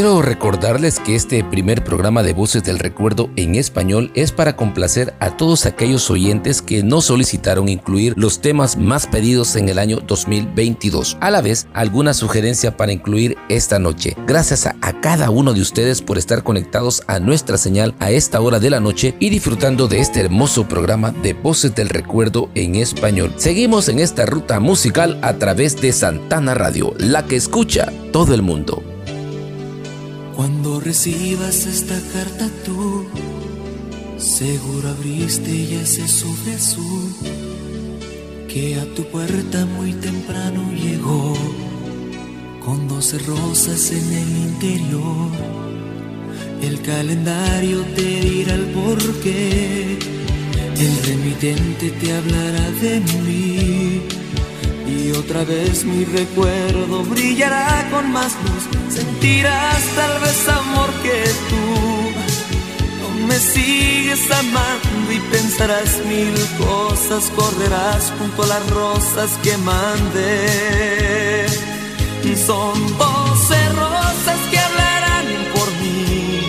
Quiero recordarles que este primer programa de Voces del Recuerdo en español es para complacer a todos aquellos oyentes que no solicitaron incluir los temas más pedidos en el año 2022. A la vez, alguna sugerencia para incluir esta noche. Gracias a, a cada uno de ustedes por estar conectados a nuestra señal a esta hora de la noche y disfrutando de este hermoso programa de Voces del Recuerdo en español. Seguimos en esta ruta musical a través de Santana Radio, la que escucha todo el mundo. Cuando recibas esta carta tú, seguro abriste ya ese sobre azul que a tu puerta muy temprano llegó con doce rosas en el interior. El calendario te dirá el porqué, el remitente te hablará de mí y otra vez mi recuerdo brillará con más luz. Sentirás tal vez amor que tú no me sigues amando y pensarás mil cosas. Correrás junto a las rosas que mandé. Son doce rosas que hablarán por mí.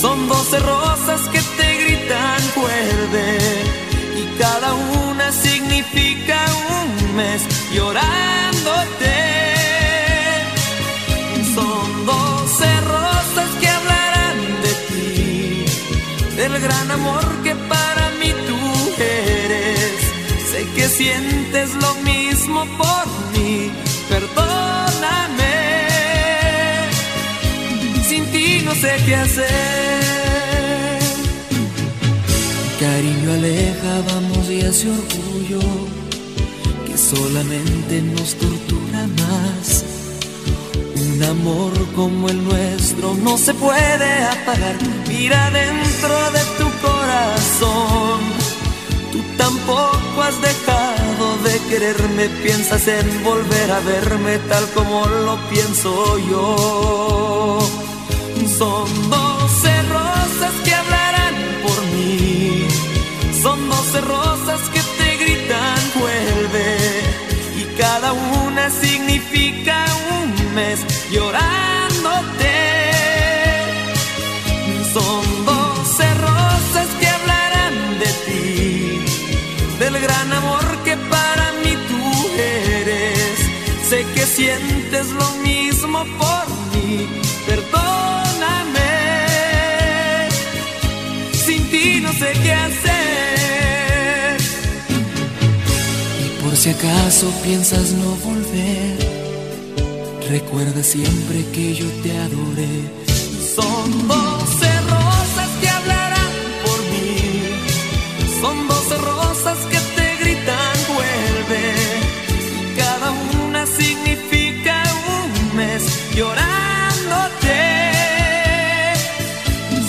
Son doce rosas que te gritan vuelve. Y cada una significa un llorándote. Son doce rosas que hablarán de ti, del gran amor que para mí tú eres. Sé que sientes lo mismo por mí, perdóname. Sin ti no sé qué hacer. Cariño aleja, vamos y hace orgullo solamente nos tortura más. Un amor como el nuestro no se puede apagar. Mira dentro de tu corazón. Tú tampoco has dejado de quererme. Piensas en volver a verme tal como lo pienso yo. Son doce rosas que hablarán por mí. Son doce rosas mes llorándote. Son doce rosas que hablarán de ti, del gran amor que para mí tú eres. Sé que sientes lo mismo por mí, perdóname. Sin ti no sé qué hacer. Por si acaso piensas no volver, recuerda siempre que yo te adoré. Son doce rosas que hablarán por mí, son doce rosas que te gritan vuelve. Cada una significa un mes llorándote.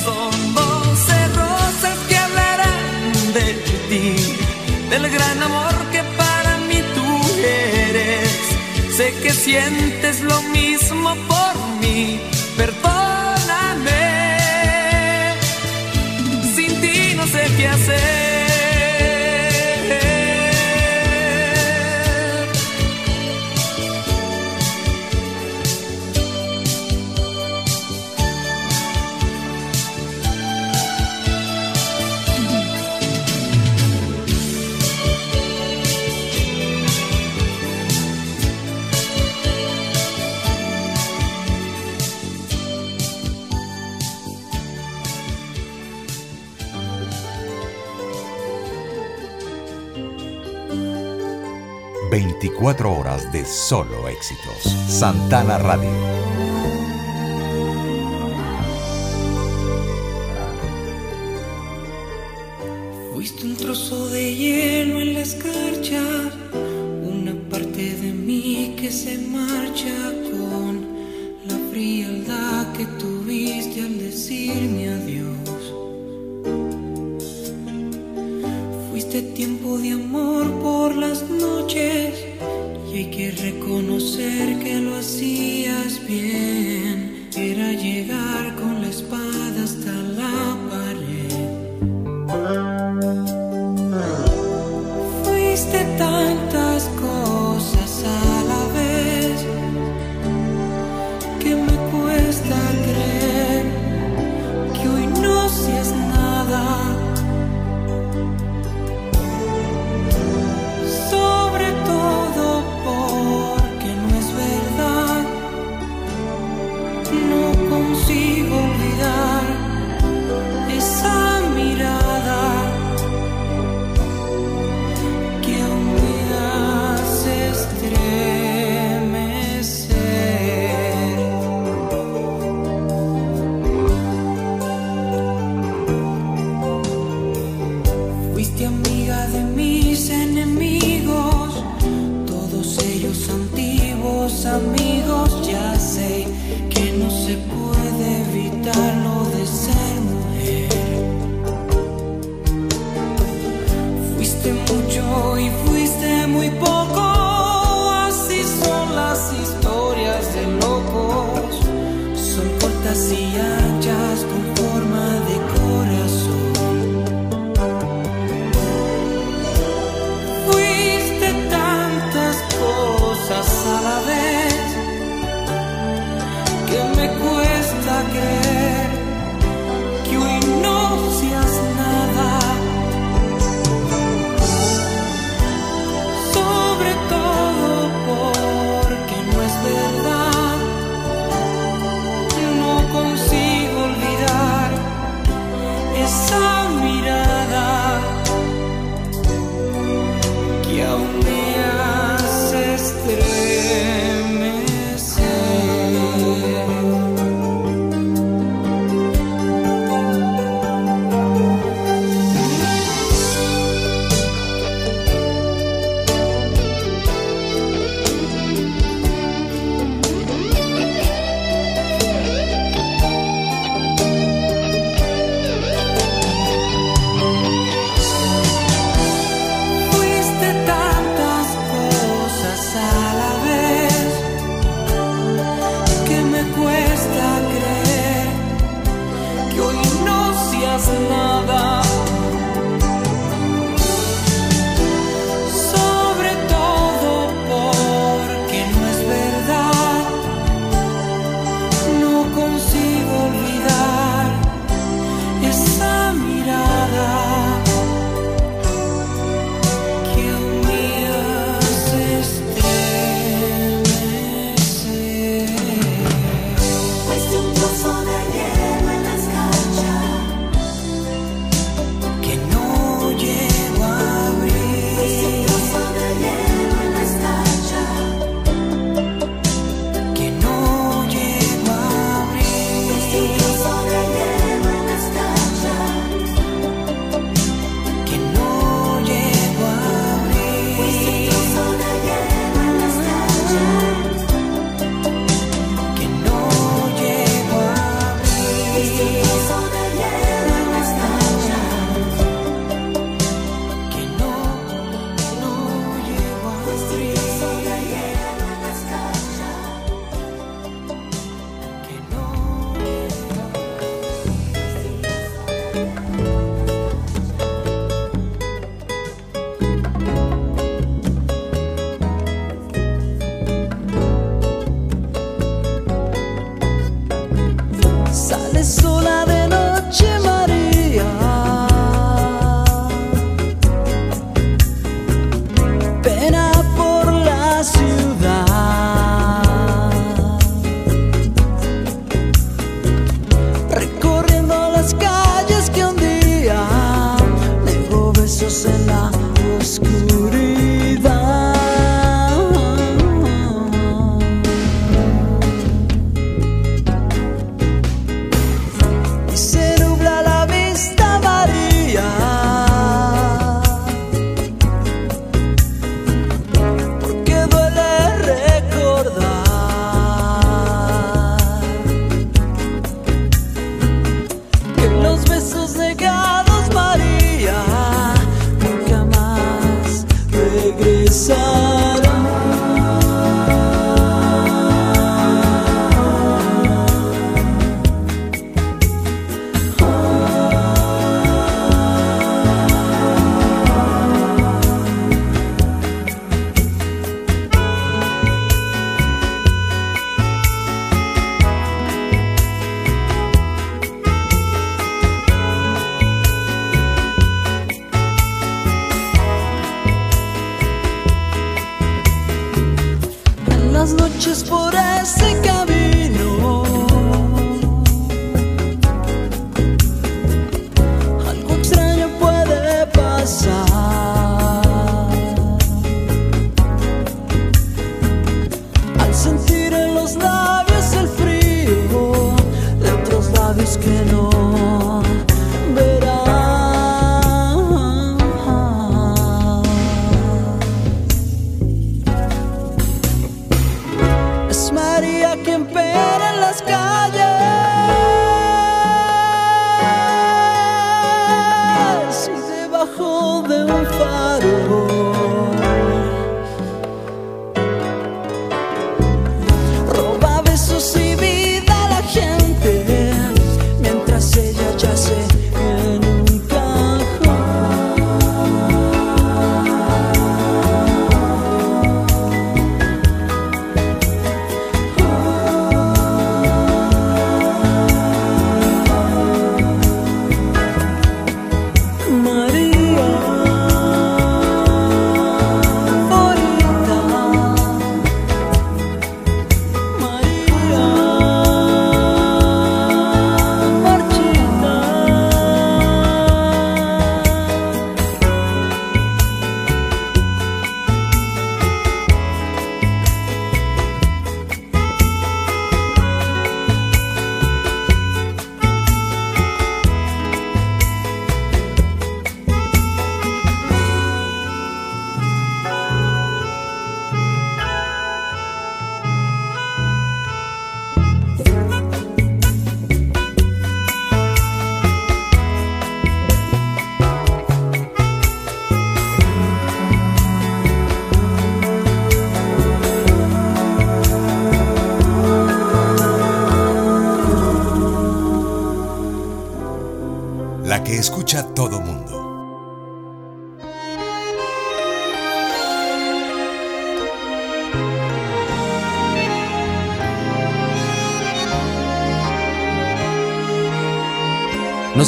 Son doce rosas que hablarán de ti, del gran Sé que sientes lo mismo por mí, perdóname. Sin ti no sé qué hacer. 24 horas de solo éxitos. Santana Radio. De un faro.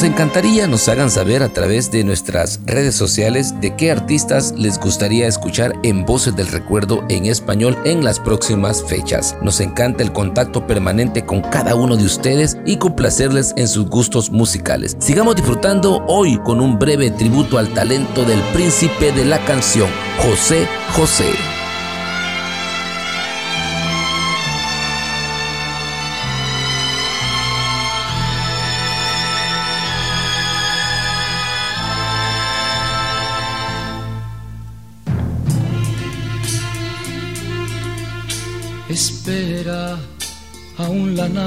Encantaría nos hagan saber a través de nuestras redes sociales de qué artistas les gustaría escuchar en Voces del Recuerdo en español en las próximas fechas. Nos encanta el contacto permanente con cada uno de ustedes y complacerles en sus gustos musicales. Sigamos disfrutando hoy con un breve tributo al talento del príncipe de la canción, José José.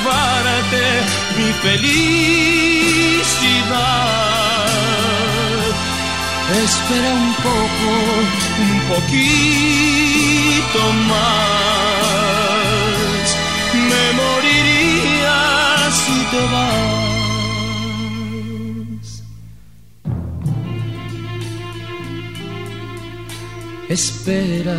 llevarte mi felicidad. Espera un poco, un poquito más. Me moriría si te vas. Espera,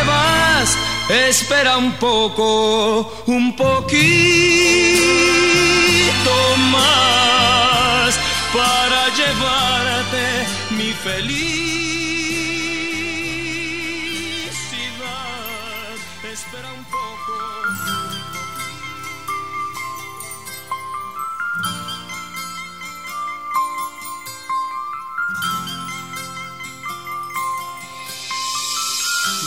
Espera un poco, un poquito más para llevarte mi felicidad.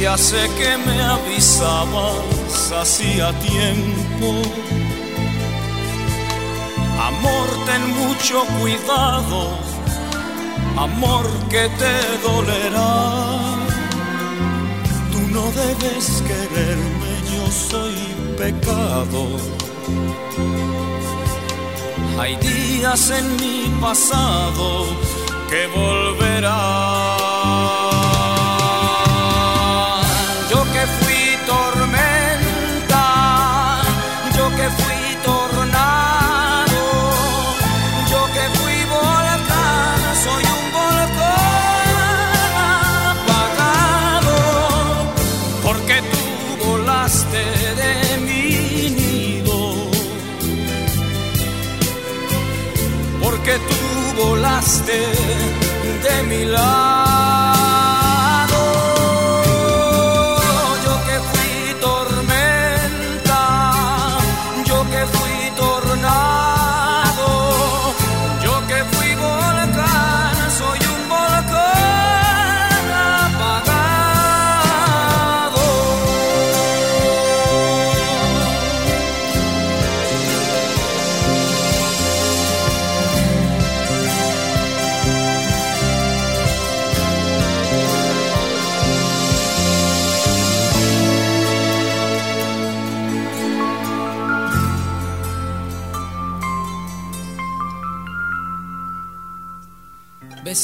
Ya sé que me avisabas hacía tiempo. Amor, ten mucho cuidado, amor que te dolerá. Tú no debes quererme, yo soy pecado. Hay días en mi pasado que volverán. De mi lado.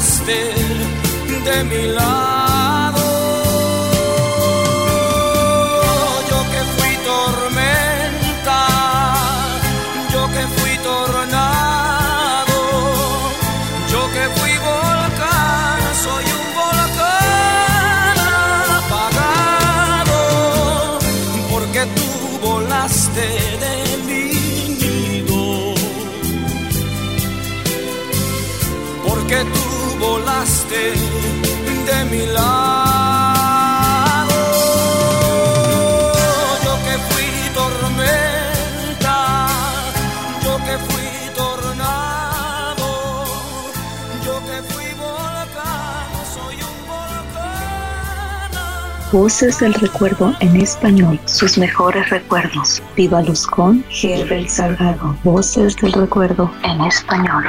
Volaste de mi lado. mi lado. Yo que fui tormenta, yo que fui tornado, yo que fui volcán, soy un volcán. Voces del recuerdo en español, sus mejores recuerdos. Viva Luz con Herbert Salgado. Voces del recuerdo en español.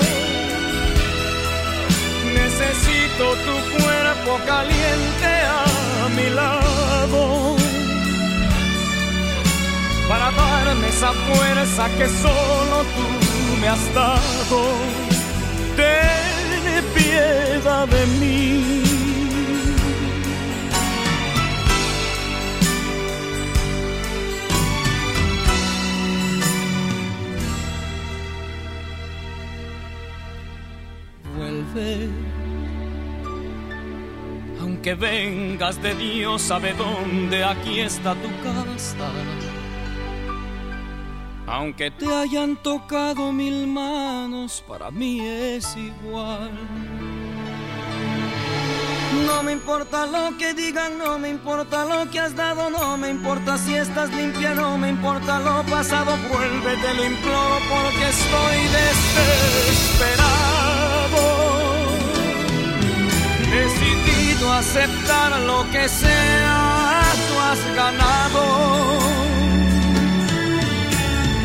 Darme esa fuerza que solo tú me has dado. Ten piedad de mí. Vuelve. Aunque vengas de Dios, sabe dónde, aquí está tu casa. Aunque te hayan tocado mil manos, para mí es igual. No me importa lo que digan, no me importa lo que has dado, no me importa si estás limpia, no me importa lo pasado, vuelve, te lo imploro porque estoy desesperado. Decidido a aceptar lo que sea, tú has ganado.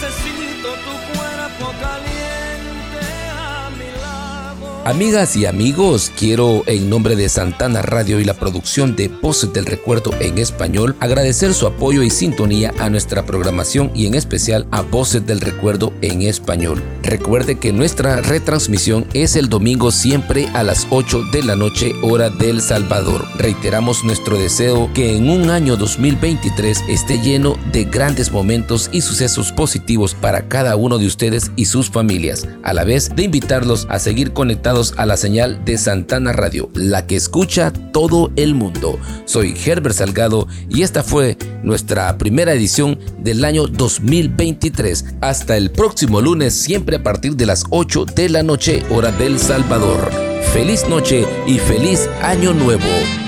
Necesito tu cuerpo caliente. Amigas y amigos, quiero en nombre de Santana Radio y la producción de Voces del Recuerdo en español agradecer su apoyo y sintonía a nuestra programación y en especial a Voces del Recuerdo en español. Recuerde que nuestra retransmisión es el domingo siempre a las 8 de la noche hora del Salvador. Reiteramos nuestro deseo que en un año 2023 esté lleno de grandes momentos y sucesos positivos para cada uno de ustedes y sus familias, a la vez de invitarlos a seguir conectados a la señal de Santana Radio, la que escucha todo el mundo. Soy Herbert Salgado y esta fue nuestra primera edición del año 2023. Hasta el próximo lunes, siempre a partir de las 8 de la noche, hora del Salvador. Feliz noche y feliz año nuevo.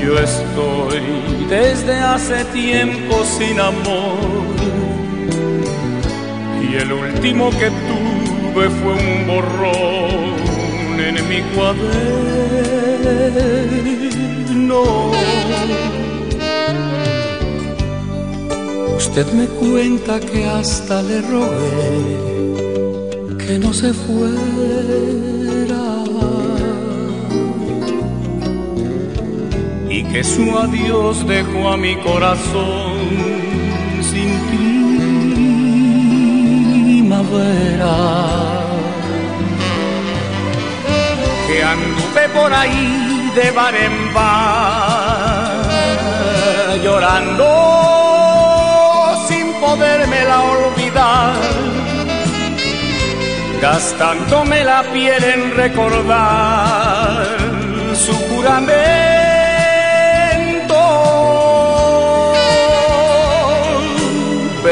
Yo estoy desde hace tiempo sin amor y el último que tuve fue un borrón en mi cuaderno. Usted me cuenta que hasta le rogué que no se fuera que su adiós dejó a mi corazón sin primavera. Que anduve por ahí de bar en bar llorando sin podérmela olvidar gastándome la piel en recordar su juramento.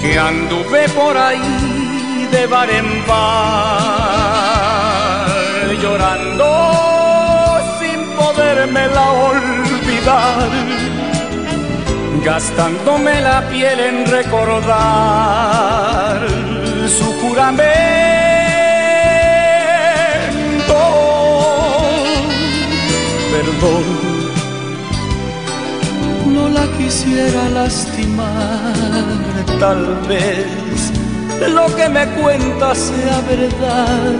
Que anduve por ahí de bar en bar llorando la olvidar, gastándome la piel en recordar su juramento. Perdón, quisiera lastimar, tal vez lo que me cuenta sea verdad.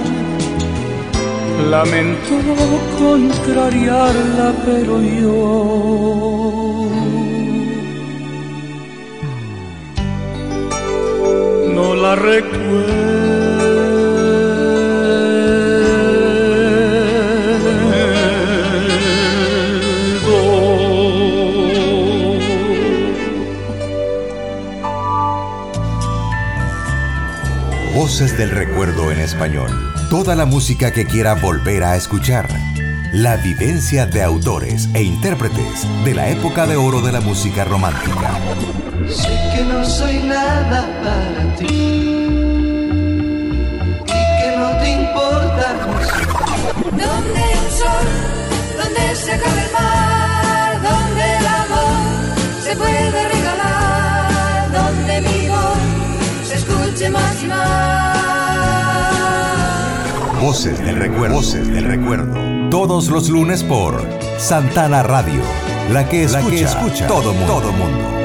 Lamento contrariarla, pero yo Recuerdo en español. Toda la música que quiera volver a escuchar. La vivencia de autores e intérpretes de la época de oro de la música romántica. Sé que no soy nada para ti y que no te importa Donde el sol, donde se acaba el mar, donde el amor se puede regalar, donde mi voz se escuche más y más. Voces del recuerdo. Voces del recuerdo. Todos los lunes por Santana Radio. La que escucha, la que escucha todo mundo. Todo mundo.